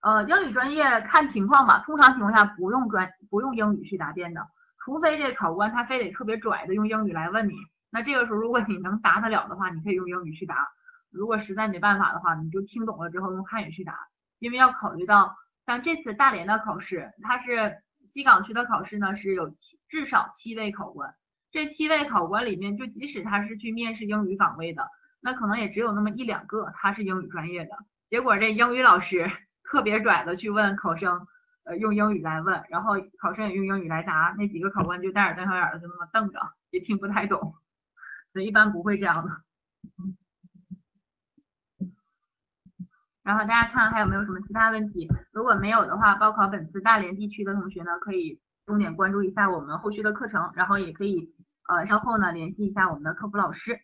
呃，英语专业看情况吧，通常情况下不用专不用英语去答辩的，除非这考官他非得特别拽的用英语来问你，那这个时候如果你能答得了的话，你可以用英语去答；如果实在没办法的话，你就听懂了之后用汉语去答，因为要考虑到像这次大连的考试，它是西岗区的考试呢，是有七至少七位考官。这七位考官里面，就即使他是去面试英语岗位的，那可能也只有那么一两个他是英语专业的。结果这英语老师 特别拽的去问考生，呃，用英语来问，然后考生也用英语来答，那几个考官就戴着瞪小眼的就那么瞪着，也听不太懂。所以一般不会这样的。然后大家看还有没有什么其他问题？如果没有的话，报考本次大连地区的同学呢，可以重点关注一下我们后续的课程，然后也可以。呃，稍后呢联系一下我们的客服老师。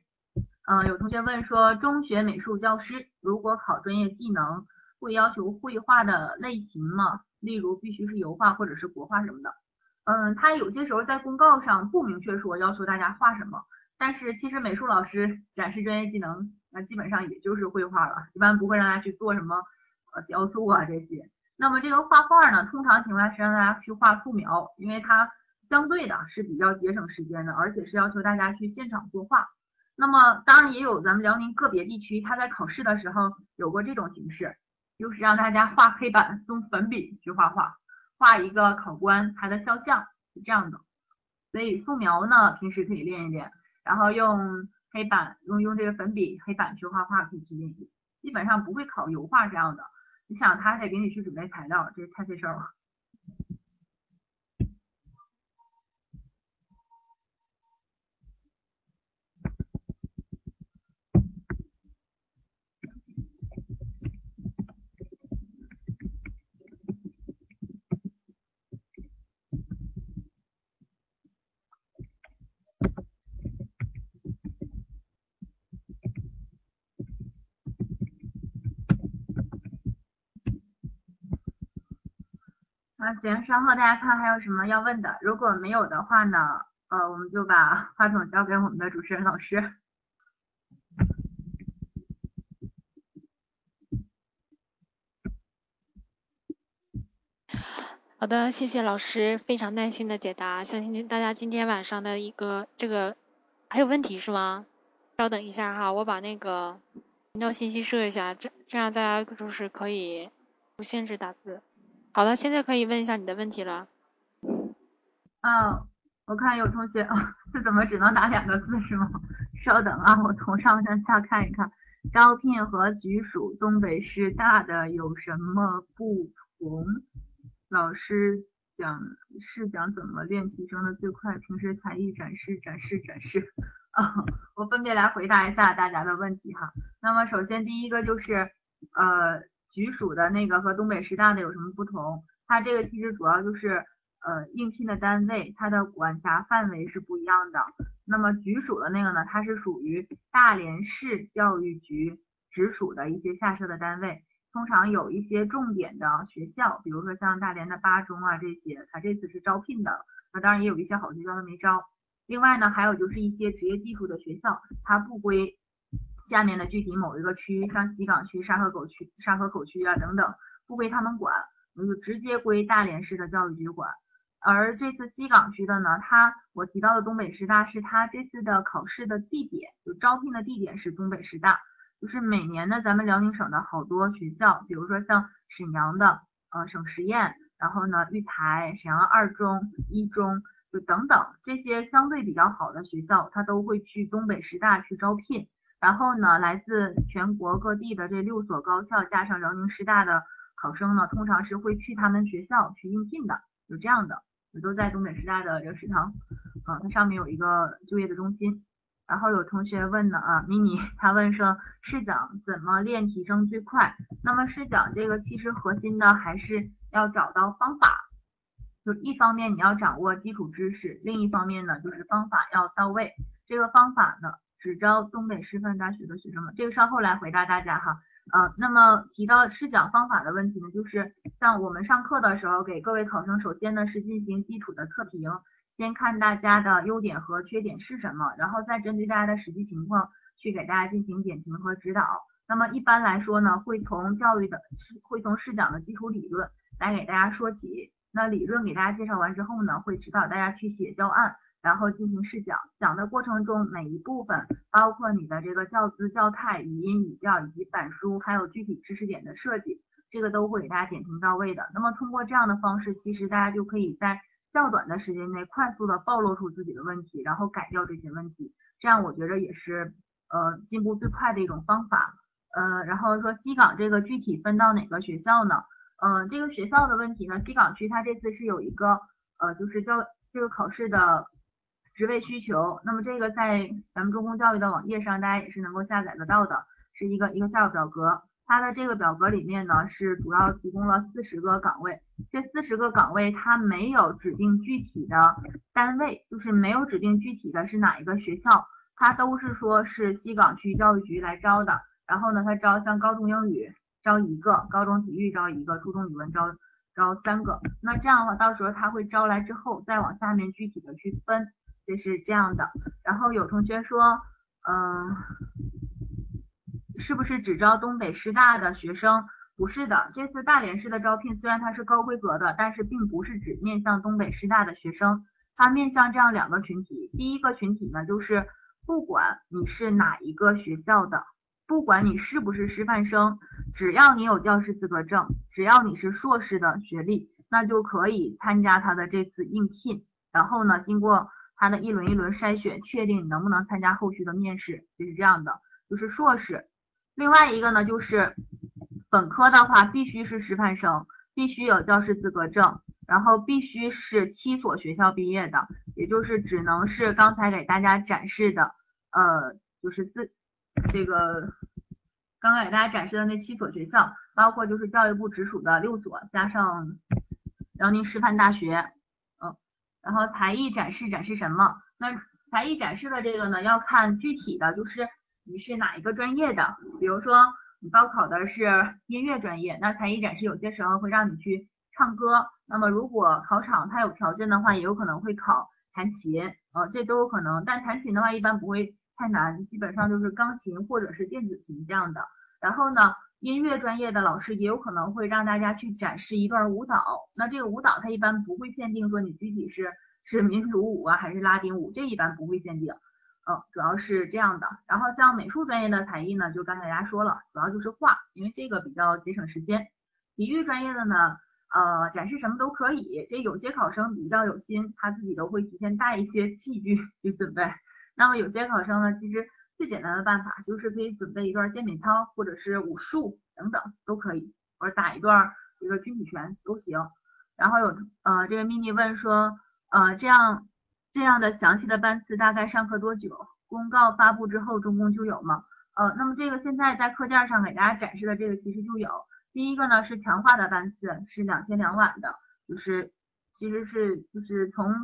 嗯，有同学问说，中学美术教师如果考专业技能，会要求绘画的类型吗？例如必须是油画或者是国画什么的？嗯，他有些时候在公告上不明确说要求大家画什么，但是其实美术老师展示专业技能，那基本上也就是绘画了，一般不会让大家去做什么呃雕塑啊这些。那么这个画画呢，通常情况下是让大家去画素描，因为它。相对的是比较节省时间的，而且是要求大家去现场作画。那么当然也有咱们辽宁个别地区，他在考试的时候有过这种形式，就是让大家画黑板，用粉笔去画画，画一个考官他的肖像，这样的。所以素描呢，平时可以练一练，然后用黑板，用用这个粉笔、黑板去画画，可以去练习。基本上不会考油画这样的。你想，他还得给你去准备材料，这太费事儿了。行，稍后大家看还有什么要问的，如果没有的话呢，呃，我们就把话筒交给我们的主持人老师。好的，谢谢老师非常耐心的解答，相信大家今天晚上的一个这个还有问题是吗？稍等一下哈，我把那个频道信息设一下，这这样大家就是可以不限制打字。好了，现在可以问一下你的问题了。啊，我看有同学啊，这怎么只能打两个字是吗？稍等啊，我从上向下看一看。招聘和局属东北师大的有什么不同？老师讲是讲怎么练提升的最快？平时才艺展示展示展示。啊，我分别来回答一下大家的问题哈。那么首先第一个就是呃。局属的那个和东北师大的有什么不同？它这个其实主要就是呃应聘的单位，它的管辖范围是不一样的。那么局属的那个呢，它是属于大连市教育局直属的一些下设的单位，通常有一些重点的学校，比如说像大连的八中啊这些，它这次是招聘的。那当然也有一些好学校它没招。另外呢，还有就是一些职业技术的学校，它不归。下面的具体某一个区，像西岗区、沙河口区、沙河口区啊等等，不归他们管，那就直接归大连市的教育局管。而这次西岗区的呢，它我提到的东北师大是它这次的考试的地点，就招聘的地点是东北师大。就是每年呢，咱们辽宁省的好多学校，比如说像沈阳的呃省实验，然后呢育才、沈阳二中、一中，就等等这些相对比较好的学校，它都会去东北师大去招聘。然后呢，来自全国各地的这六所高校加上辽宁师大的考生呢，通常是会去他们学校去应聘的，有这样的，也都在东北师大的这个食堂，啊，它上面有一个就业的中心。然后有同学问呢啊，迷你他问说试讲怎么练提升最快？那么试讲这个其实核心的还是要找到方法，就一方面你要掌握基础知识，另一方面呢就是方法要到位。这个方法呢只招东北师范大学的学生们，这个稍后来回答大家哈。呃，那么提到试讲方法的问题呢，就是像我们上课的时候给各位考生，首先呢是进行基础的测评。先看大家的优点和缺点是什么，然后再针对大家的实际情况去给大家进行点评和指导。那么一般来说呢，会从教育的，会从试讲的基础理论来给大家说起。那理论给大家介绍完之后呢，会指导大家去写教案，然后进行试讲。讲的过程中每一部分，包括你的这个教资教态、语音语调以及板书，还有具体知识点的设计，这个都会给大家点评到位的。那么通过这样的方式，其实大家就可以在较短的时间内快速的暴露出自己的问题，然后改掉这些问题，这样我觉得也是呃进步最快的一种方法。呃，然后说西岗这个具体分到哪个学校呢？嗯，这个学校的问题呢，西岗区它这次是有一个呃就是教这个考试的职位需求，那么这个在咱们中公教育的网页上大家也是能够下载得到的，是一个 Excel 表格。它的这个表格里面呢，是主要提供了四十个岗位，这四十个岗位它没有指定具体的单位，就是没有指定具体的是哪一个学校，它都是说是西岗区教育局来招的。然后呢，它招像高中英语招一个，高中体育招一个，初中语文招招三个。那这样的话，到时候它会招来之后再往下面具体的去分，就是这样的。然后有同学说，嗯。是不是只招东北师大的学生？不是的，这次大连市的招聘虽然它是高规格的，但是并不是只面向东北师大的学生，它面向这样两个群体。第一个群体呢，就是不管你是哪一个学校的，不管你是不是师范生，只要你有教师资格证，只要你是硕士的学历，那就可以参加他的这次应聘。然后呢，经过他的一轮一轮筛选，确定你能不能参加后续的面试，就是这样的，就是硕士。另外一个呢，就是本科的话，必须是师范生，必须有教师资格证，然后必须是七所学校毕业的，也就是只能是刚才给大家展示的，呃，就是自这个刚刚给大家展示的那七所学校，包括就是教育部直属的六所，加上辽宁师范大学，然后才艺展示展示什么？那才艺展示的这个呢，要看具体的就是。你是哪一个专业的？比如说你高考的是音乐专业，那才艺展示有些时候会让你去唱歌。那么如果考场它有条件的话，也有可能会考弹琴，呃，这都有可能。但弹琴的话一般不会太难，基本上就是钢琴或者是电子琴这样的。然后呢，音乐专业的老师也有可能会让大家去展示一段舞蹈。那这个舞蹈它一般不会限定说你具体是是民族舞啊还是拉丁舞，这一般不会限定。嗯，主要是这样的。然后像美术专业的才艺呢，就刚才大家说了，主要就是画，因为这个比较节省时间。体育专业的呢，呃，展示什么都可以。这有些考生比较有心，他自己都会提前带一些器具去准备。那么有些考生呢，其实最简单的办法就是可以准备一段健美操，或者是武术等等都可以，或者打一段一个军体拳都行。然后有呃这个秘密问说，呃这样。这样的详细的班次大概上课多久？公告发布之后，中公就有吗？呃，那么这个现在在课件上给大家展示的这个其实就有。第一个呢是强化的班次，是两天两晚的，就是其实是就是从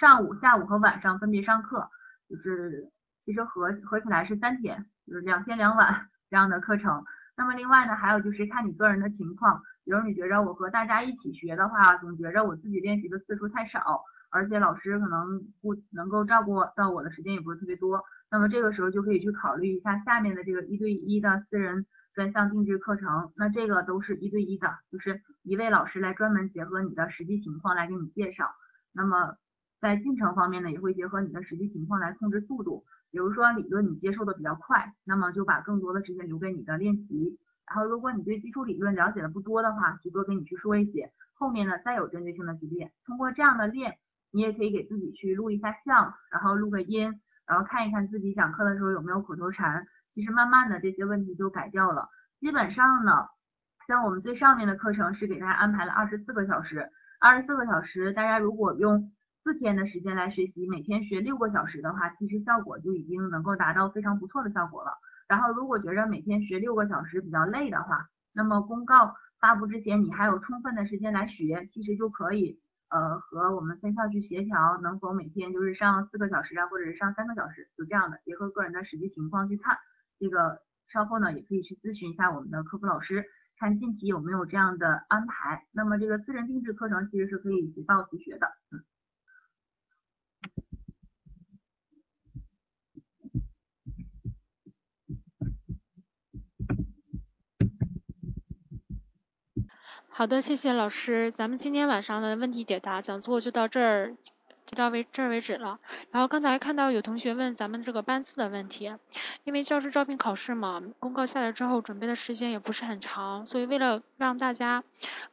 上午、下午和晚上分别上课，就是其实合合起来是三天，就是两天两晚这样的课程。那么另外呢，还有就是看你个人的情况，比如你觉着我和大家一起学的话，总觉着我自己练习的次数太少。而且老师可能不能够照顾到我的时间也不是特别多，那么这个时候就可以去考虑一下下面的这个一对一的私人专项定制课程，那这个都是一对一的，就是一位老师来专门结合你的实际情况来给你介绍。那么在进程方面呢，也会结合你的实际情况来控制速度。比如说理论你接受的比较快，那么就把更多的时间留给你的练习。然后如果你对基础理论了解的不多的话，就多跟你去说一些。后面呢再有针对性的去练。通过这样的练，你也可以给自己去录一下像，然后录个音，然后看一看自己讲课的时候有没有口头禅。其实慢慢的这些问题就改掉了。基本上呢，像我们最上面的课程是给大家安排了二十四个小时，二十四个小时，大家如果用。四天的时间来学习，每天学六个小时的话，其实效果就已经能够达到非常不错的效果了。然后如果觉着每天学六个小时比较累的话，那么公告发布之前你还有充分的时间来学，其实就可以呃和我们分校去协调，能否每天就是上四个小时啊，或者是上三个小时，就这样的，结合个人的实际情况去看。这个稍后呢也可以去咨询一下我们的客服老师，看近期有没有这样的安排。那么这个私人定制课程其实是可以随报随学的，嗯。好的，谢谢老师。咱们今天晚上的问题解答讲座就到这儿，就到为这儿为止了。然后刚才看到有同学问咱们这个班次的问题，因为教师招聘考试嘛，公告下来之后准备的时间也不是很长，所以为了让大家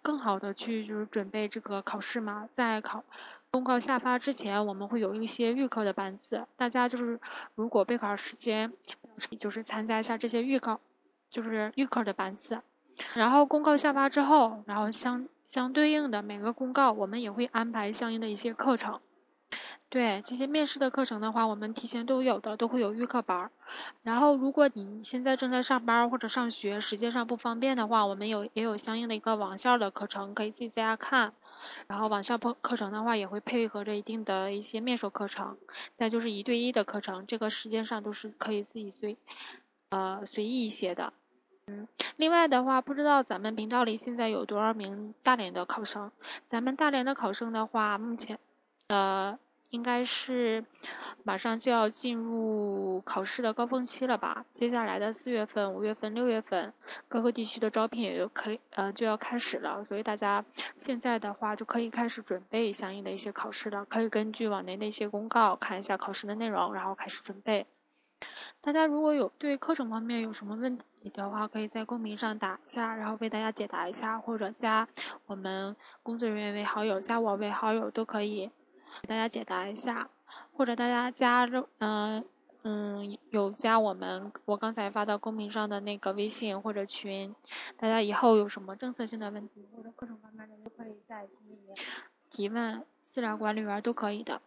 更好的去就是准备这个考试嘛，在考公告下发之前，我们会有一些预科的班次，大家就是如果备考时间就是参加一下这些预考，就是预科的班次。然后公告下发之后，然后相相对应的每个公告，我们也会安排相应的一些课程。对这些面试的课程的话，我们提前都有的，都会有预课班。然后如果你现在正在上班或者上学，时间上不方便的话，我们有也有相应的一个网校的课程，可以自己在家看。然后网校课课程的话，也会配合着一定的一些面授课程，再就是一对一的课程，这个时间上都是可以自己随呃随意一些的。另外的话，不知道咱们频道里现在有多少名大连的考生？咱们大连的考生的话，目前呃应该是马上就要进入考试的高峰期了吧？接下来的四月份、五月份、六月份，各个地区的招聘也就可以呃就要开始了，所以大家现在的话就可以开始准备相应的一些考试了，可以根据往年的一些公告看一下考试的内容，然后开始准备。大家如果有对课程方面有什么问题的话，可以在公屏上打一下，然后为大家解答一下，或者加我们工作人员为好友，加我为好友都可以给大家解答一下，或者大家加嗯嗯有加我们我刚才发到公屏上的那个微信或者群，大家以后有什么政策性的问题或者课程方面的都可以在群里面提问，自然管理员都可以的。